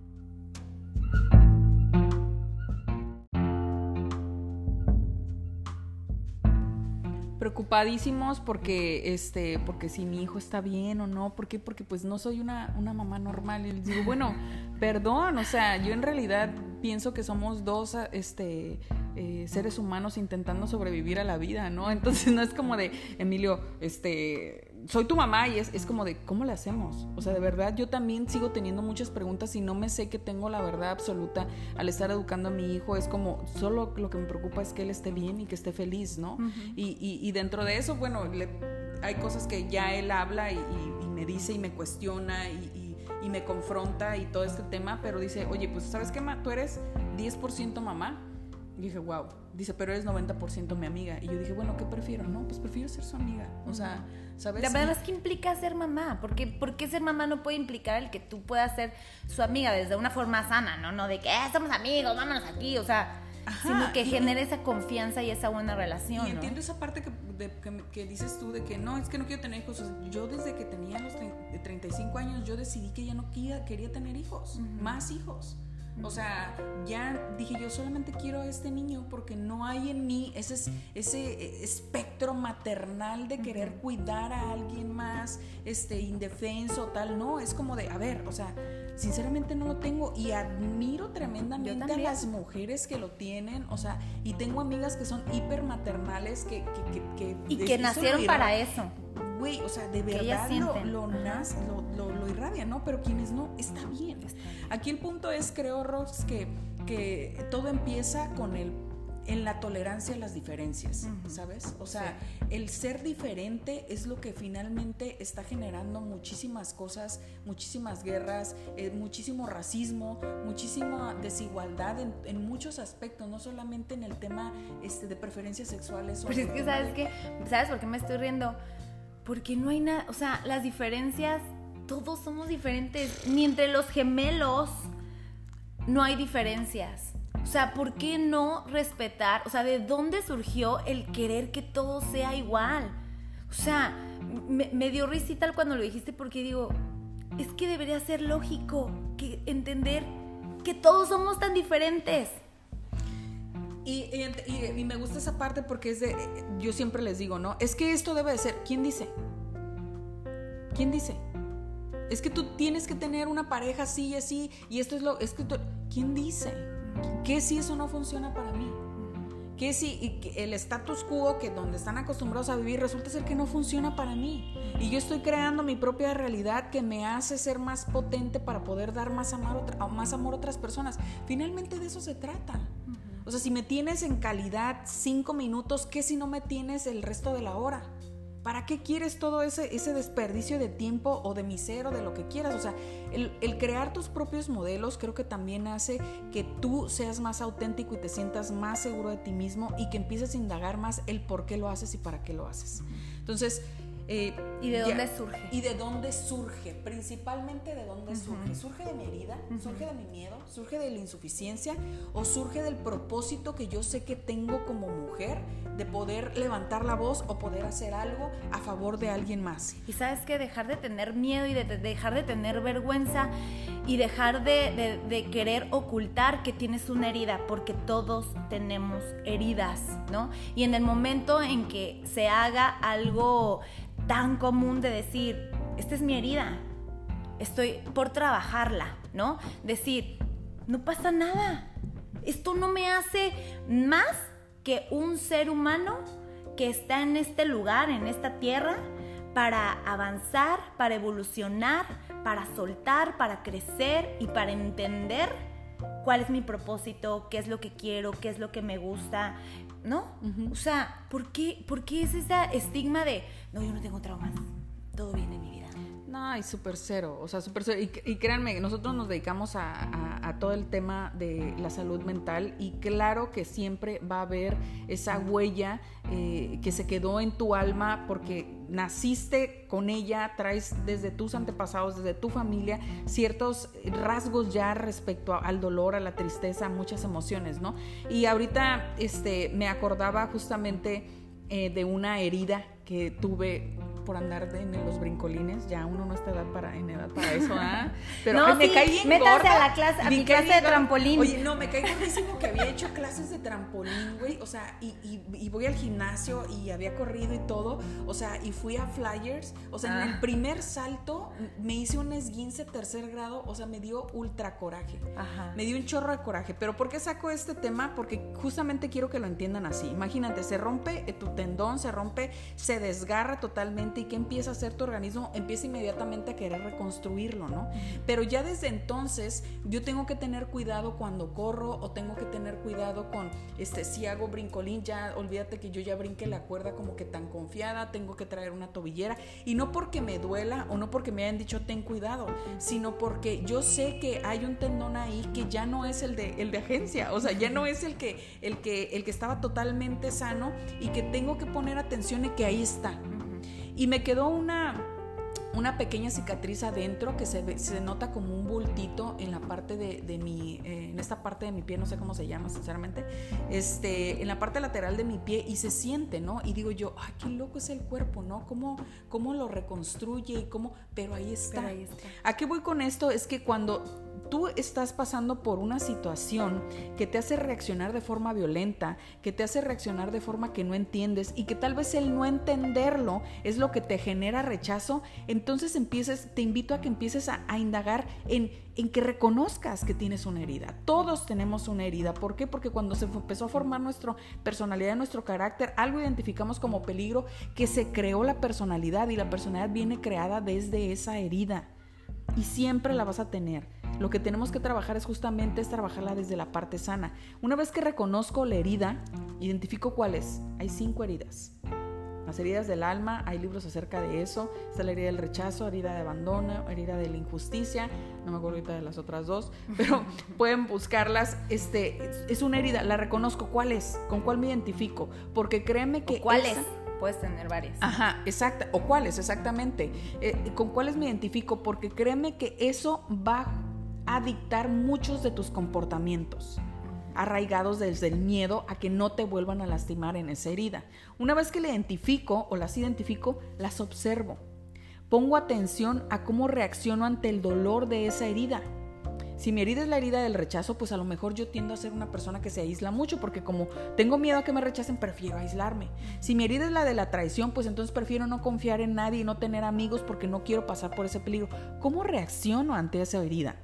Speaker 2: preocupadísimos porque este porque si mi hijo está bien o no ¿por qué? porque pues no soy una, una mamá normal. Y les digo bueno perdón o sea yo en realidad pienso que somos dos este eh, seres humanos intentando sobrevivir a la vida no entonces no es como de Emilio este soy tu mamá y es, es, como de, ¿cómo le hacemos? O sea, de verdad, yo también sigo teniendo muchas preguntas y no me sé que tengo la verdad absoluta al estar educando a mi hijo. Es como, solo lo que me preocupa es que él esté bien y que esté feliz, ¿no? y, y, dentro de eso, bueno, le, hay cosas que ya él habla y, y me dice y me cuestiona y, me confronta y todo este tema, pero dice, oye, pues, ¿sabes qué, ma? Tú eres 10% mamá. Y dije, wow. Dice, pero eres 90% mi amiga. Y yo dije, bueno, ¿qué prefiero? No, pues prefiero ser su amiga. O sea ¿sabes?
Speaker 1: La verdad es que implica ser mamá, porque ¿por qué ser mamá no puede implicar el que tú puedas ser su amiga desde una forma sana, ¿no? No de que eh, somos amigos, vámonos aquí, o sea, sino que genere esa confianza y esa buena relación.
Speaker 2: Y entiendo esa parte que, que, dices tú de que no, es que no quiero tener hijos. Yo desde que tenía los 35 años, yo decidí que ya no quería, quería tener hijos, más hijos. O sea, ya dije yo solamente quiero a este niño porque no hay en mí ese, ese espectro maternal de querer cuidar a alguien más, este, indefenso, tal. No, es como de, a ver, o sea, sinceramente no lo tengo y admiro tremendamente a las mujeres que lo tienen, o sea, y tengo amigas que son hiper maternales que... que, que,
Speaker 1: y que nacieron para eso
Speaker 2: güey, o sea, de verdad lo, lo, lo, irradia, ¿no? Pero quienes no, está bien. Aquí el punto es, creo, Rox, que, que todo empieza con el en la tolerancia a las diferencias, ¿sabes? O sea, el ser diferente es lo que finalmente está generando muchísimas cosas, muchísimas guerras, eh, muchísimo racismo, muchísima desigualdad en, muchos aspectos, no solamente en el tema este, de preferencias sexuales.
Speaker 1: Pero es que, ¿sabes qué? ¿Sabes por qué me estoy riendo? Porque no hay nada, o sea, las diferencias, todos somos diferentes. Ni entre los gemelos no hay diferencias. O sea, ¿por qué no respetar? O sea, ¿de dónde surgió el querer que todo sea igual? O sea, me, dio risita cuando lo dijiste porque digo, es que debería ser lógico que entender que todos somos tan diferentes.
Speaker 2: Y, me gusta esa parte porque es de, yo siempre les digo, ¿no? Es que esto debe de ser, ¿quién dice? ¿Quién dice? Es que tú tienes que tener una pareja así y así, y esto es lo, es que ¿quién dice? ¿Qué si eso no funciona para mí? ¿Qué si el status quo que donde están acostumbrados a vivir resulta ser que no funciona para mí? Y yo estoy creando mi propia realidad que me hace ser más potente para poder dar más amor, más amor a otras personas. Finalmente de eso se trata. O sea, si me tienes en calidad cinco minutos, ¿qué si no me tienes el resto de la hora? ¿Para qué quieres todo ese, ese desperdicio de tiempo o de mi ser o de lo que quieras? O sea, el, el, crear tus propios modelos creo que también hace que tú seas más auténtico y te sientas más seguro de ti mismo y que empieces a indagar más el por qué lo haces y para qué lo haces. Entonces,
Speaker 3: Eh,
Speaker 1: ¿Y de
Speaker 3: ya-
Speaker 1: dónde surge?
Speaker 2: ¿Y de dónde surge? Principalmente de dónde surge. ¿Surge de mi herida? ¿Surge de mi miedo? ¿Surge de la insuficiencia? ¿O surge del propósito que yo sé que tengo como mujer de poder levantar la voz o poder hacer algo a favor de alguien más?
Speaker 1: Y sabes que dejar de tener miedo y de, de dejar de tener vergüenza y dejar de, de- de querer ocultar que tienes una herida, porque todos tenemos heridas, ¿no? Y en el momento en que se haga algo tan común de decir, esta es mi herida, estoy por trabajarla, ¿no? Decir, no pasa nada, esto no me hace más que un ser humano que está en este lugar, en esta tierra, para avanzar, para evolucionar, para soltar, para crecer y para entender cuál es mi propósito, qué es lo que quiero, qué es lo que me gusta, ¿no? O sea, ¿por qué, ¿por qué es ese estigma de, no, yo no tengo traumas, todo bien en mi vida?
Speaker 2: No, y súper cero, o sea, súper cero. Y, créanme, nosotros nos dedicamos a, todo el tema de la salud mental y claro que siempre va a haber esa huella eh, que se quedó en tu alma porque naciste con ella, traes desde tus antepasados, desde tu familia, ciertos rasgos ya respecto al dolor, a la tristeza, a muchas emociones, ¿no? Y ahorita este, me acordaba justamente eh, de una herida que tuve por andar de- en los brincolines. Ya uno no está edad para, en edad para eso, ¿ah? Pero
Speaker 1: No,
Speaker 2: ay, me
Speaker 1: sí,
Speaker 2: caí bien
Speaker 1: métanse
Speaker 2: gorda.
Speaker 1: a la clase- a mi clase de trampolín.
Speaker 2: Oye, no, me caí gordísimo que había hecho clases de trampolín, güey. O sea, y, y- y voy al gimnasio y había corrido y todo. O sea, y fui a Flyers. O sea, en
Speaker 1: Ah.
Speaker 2: el primer salto me hice un esguince tercer grado. O sea, me dio ultra coraje.
Speaker 1: Ajá.
Speaker 2: Me dio un chorro de coraje. Pero ¿por qué saco este tema? Porque justamente quiero que lo entiendan así. Imagínate, se rompe tu tendón, se rompe, se desgarra totalmente. ¿Y qué empieza a hacer tu organismo? Empieza inmediatamente a querer reconstruirlo, ¿no? Pero ya desde entonces yo tengo que tener cuidado cuando corro o tengo que tener cuidado con, este, si hago brincolín, ya olvídate que yo ya brinque la cuerda como que tan confiada, tengo que traer una tobillera. Y no porque me duela o no porque me hayan dicho ten cuidado, sino porque yo sé que hay un tendón ahí que ya no es el de, el de agencia, o sea, ya no es el que, el, que, el que estaba totalmente sano y que tengo que poner atención en que ahí está. Y me quedó una, una pequeña cicatriz adentro que se, ve- se nota como un bultito en la parte de, de mi, eh, en esta parte de mi pie, no sé cómo se llama sinceramente, este, en la parte lateral de mi pie y se siente, ¿no? Y digo yo, ay, qué loco es el cuerpo, ¿no? ¿Cómo, cómo lo reconstruye y cómo, pero ahí está.
Speaker 1: Pero ahí está.
Speaker 2: ¿A qué voy con esto? Es que cuando tú estás pasando por una situación que te hace reaccionar de forma violenta, que te hace reaccionar de forma que no entiendes y que tal vez el no entenderlo es lo que te genera rechazo, entonces empieces, te invito a que empieces a, indagar en, en que reconozcas que tienes una herida. Todos tenemos una herida. ¿Por qué? Porque cuando se empezó a formar nuestra personalidad, nuestro carácter, algo identificamos como peligro que se creó la personalidad y la personalidad viene creada desde esa herida y siempre la vas a tener. Lo que tenemos que trabajar es justamente es trabajarla desde la parte sana. Una vez que reconozco la herida, identifico cuáles. Hay cinco heridas. Las heridas del alma, hay libros acerca de eso. Está la herida del rechazo, herida de abandono, herida de la injusticia. No me acuerdo ahorita de las otras dos, pero pueden buscarlas. Este, es- es una herida, la reconozco. ¿Cuál es? ¿Con cuál me identifico? Porque créeme que
Speaker 1: ¿Cuáles?
Speaker 2: esa-
Speaker 1: Puedes tener varias.
Speaker 2: Ajá, exacta. ¿O cuáles? Exactamente. Eh, ¿Con cuáles me identifico? Porque créeme que eso va a dictar muchos de tus comportamientos arraigados desde el miedo a que no te vuelvan a lastimar en esa herida. Una vez que la identifico o las identifico, las observo. Pongo atención a cómo reacciono ante el dolor de esa herida. Si mi herida es la herida del rechazo, pues a lo mejor yo tiendo a ser una persona que se aísla mucho porque como tengo miedo a que me rechacen, prefiero aislarme. Si mi herida es la de la traición, pues entonces prefiero no confiar en nadie y no tener amigos porque no quiero pasar por ese peligro. ¿Cómo reacciono ante esa herida?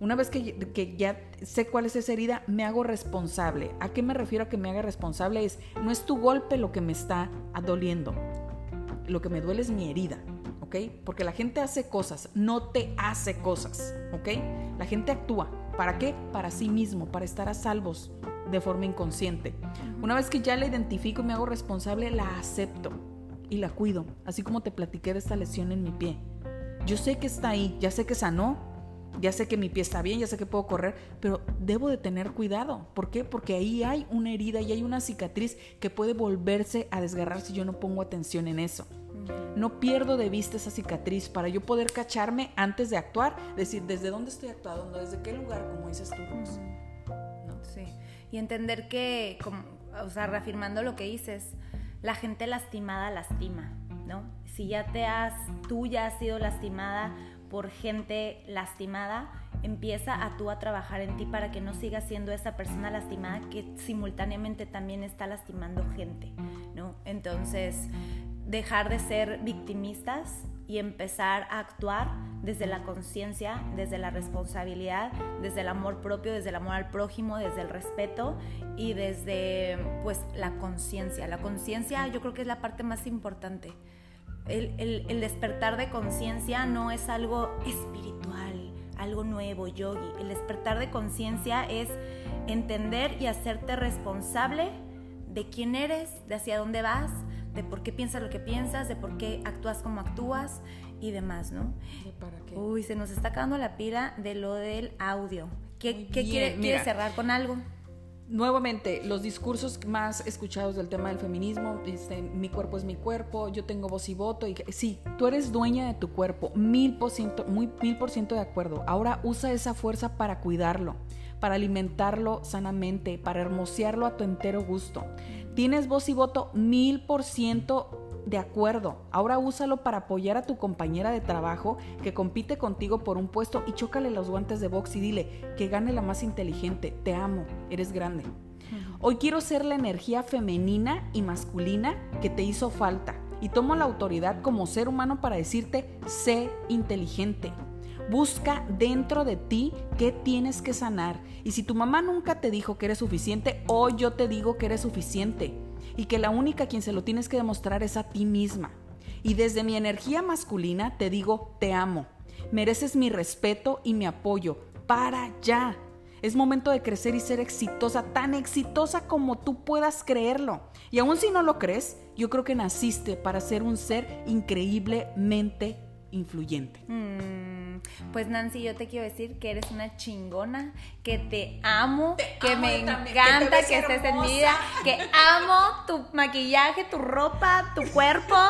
Speaker 2: Una vez que, que ya sé cuál es esa herida, me hago responsable. ¿A qué me refiero a que me haga responsable? Es, no es tu golpe lo que me está doliendo. Lo que me duele es mi herida, ¿ok? Porque la gente hace cosas, no te hace cosas, ¿ok? La gente actúa. ¿Para qué? Para sí mismo, para estar a salvos de forma inconsciente. Una vez que ya la identifico y me hago responsable, la acepto y la cuido, así como te platiqué de esta lesión en mi pie. Yo sé que está ahí, ya sé que sanó, ya sé que mi pie está bien, ya sé que puedo correr, pero debo de tener cuidado. ¿Por qué? Porque ahí hay una herida y hay una cicatriz que puede volverse a desgarrar si yo no pongo atención en eso. No pierdo de vista esa cicatriz para yo poder cacharme antes de actuar, decir, ¿desde dónde estoy actuando? ¿Desde qué lugar? Como dices tú, Rose.
Speaker 1: ¿no? Sí. Y entender que, como, o sea, reafirmando lo que dices, la gente lastimada lastima, ¿no? Si ya te has, tú ya has sido lastimada por gente lastimada, empieza a tú a trabajar en ti para que no sigas siendo esa persona lastimada que simultáneamente también está lastimando gente, ¿no? Entonces, dejar de ser victimistas y empezar a actuar desde la conciencia, desde la responsabilidad, desde el amor propio, desde el amor al prójimo, desde el respeto y desde pues la conciencia. La conciencia yo creo que es la parte más importante. El, el, el despertar de conciencia no es algo espiritual, algo nuevo, yogi. El despertar de conciencia es entender y hacerte responsable de quién eres, de hacia dónde vas, de por qué piensas lo que piensas, de por qué actúas como actúas y demás, ¿no?
Speaker 4: ¿Y para qué?
Speaker 1: Uy, se nos está acabando la pila de lo del audio. ¿Qué, qué quiere, quiere cerrar con algo?
Speaker 2: Nuevamente, los discursos más escuchados del tema del feminismo, este, mi cuerpo es mi cuerpo, yo tengo voz y voto, y sí, tú eres dueña de tu cuerpo, mil por ciento, muy mil por ciento de acuerdo. Ahora usa esa fuerza para cuidarlo, para alimentarlo sanamente, para hermosearlo a tu entero gusto. Tienes voz y voto mil por ciento de acuerdo. Ahora úsalo para apoyar a tu compañera de trabajo que compite contigo por un puesto y chócale los guantes de box y dile que gane la más inteligente. Te amo, eres grande. Hoy quiero ser la energía femenina y masculina que te hizo falta y tomo la autoridad como ser humano para decirte, sé inteligente. Busca dentro de ti qué tienes que sanar. Y si tu mamá nunca te dijo que eres suficiente, hoy yo te digo que eres suficiente. Y que la única quien se lo tienes que demostrar es a ti misma. Y desde mi energía masculina te digo, te amo. Mereces mi respeto y mi apoyo. Para ya. Es momento de crecer y ser exitosa, tan exitosa como tú puedas creerlo. Y aun si no lo crees, yo creo que naciste para ser un ser increíblemente influyente.
Speaker 1: Mm, pues Nancy, yo te quiero decir que eres una chingona, que te amo, que
Speaker 2: amo
Speaker 1: me
Speaker 2: también,
Speaker 1: encanta que, estés en vida, que amo tu maquillaje, tu ropa, tu cuerpo.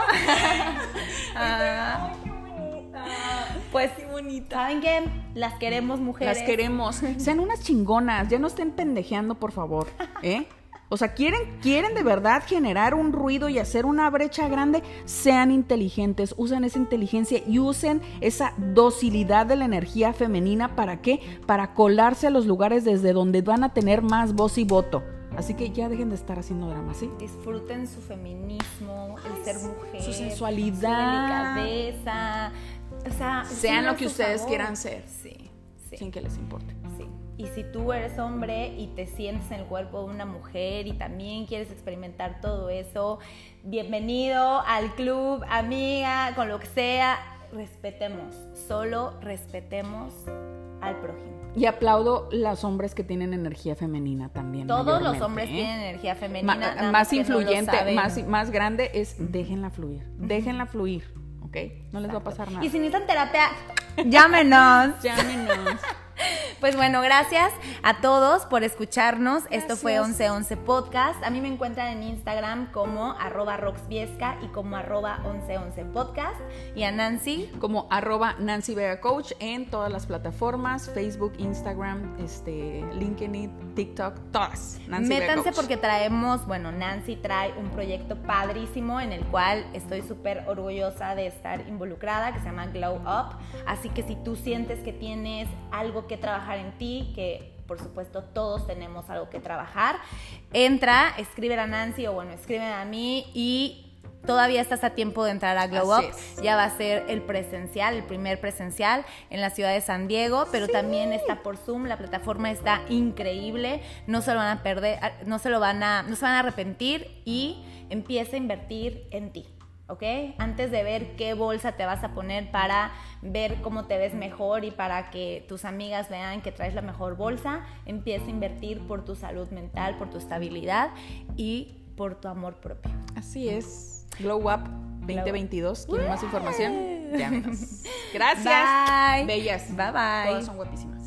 Speaker 1: Ah, pues, ¿saben qué? Las queremos mujeres.
Speaker 2: Las queremos. Sean unas chingonas, ya no estén pendejeando, por favor. ¿eh? O sea, quieren, quieren de verdad generar un ruido y hacer una brecha grande, sean inteligentes, usen esa inteligencia y usen esa docilidad de la energía femenina. ¿Para qué? Para colarse a los lugares desde donde van a tener más voz y voto. Así que ya dejen de estar haciendo drama, ¿sí?
Speaker 1: Disfruten su feminismo, el ser mujer,
Speaker 2: su sensualidad.
Speaker 1: su delicadeza. O sea,
Speaker 2: Sean lo que ustedes
Speaker 1: favor.
Speaker 2: quieran ser.
Speaker 1: Sí, sí.
Speaker 2: Sin que les importe.
Speaker 1: Y si tú eres hombre y te sientes en el cuerpo de una mujer y también quieres experimentar todo eso, bienvenido al club, amiga, con lo que sea, respetemos, solo respetemos al prójimo.
Speaker 2: Y aplaudo los hombres que tienen energía femenina también.
Speaker 1: Todos los hombres
Speaker 2: ¿eh?
Speaker 1: tienen energía
Speaker 2: Ma-
Speaker 1: femenina. nada
Speaker 2: más
Speaker 1: no
Speaker 2: influyente, más grande es déjenla fluir. Déjenla fluir, ¿ok? No les va a pasar nada.
Speaker 1: Y si necesitan terapia, llámenos.
Speaker 2: Llámenos.
Speaker 1: Pues bueno, gracias a todos por escucharnos. Esto fue
Speaker 2: Gracias.
Speaker 1: 1111 Podcast. A mí me encuentran en Instagram como arroba roxviesca y como arroba 1111 Podcast. Y a Nancy,
Speaker 2: Como arroba Nancy Vega Coach en todas las plataformas, Facebook, Instagram, este, LinkedIn, TikTok, todas. Nancy Vega
Speaker 1: métanse
Speaker 2: Coach.
Speaker 1: porque traemos, bueno, Nancy trae un proyecto padrísimo en el cual estoy súper orgullosa de estar involucrada, que se llama Glow Up. Así que si tú sientes que tienes algo que trabajar en ti, que por supuesto todos tenemos algo que trabajar, entra, escribe a Nancy o bueno, escribe a mí y todavía estás a tiempo de entrar a Glow
Speaker 2: Así
Speaker 1: Up.
Speaker 2: es.
Speaker 1: Ya va a ser el presencial, el primer presencial en la ciudad de San Diego, pero también está por Zoom. La plataforma está increíble. No se lo van a perder, no se lo van a, no se van a arrepentir y empieza a invertir en ti. ¿Ok? Antes de ver qué bolsa te vas a poner para ver cómo te ves mejor y para que tus amigas vean que traes la mejor bolsa, empieza a invertir por tu salud mental, por tu estabilidad y por tu amor propio.
Speaker 2: Así es. Glow Up 2022. ¿Quieren más información? Llámenos. Gracias.
Speaker 1: Bye.
Speaker 2: Bellas.
Speaker 1: Bye bye.
Speaker 2: Todas son guapísimas.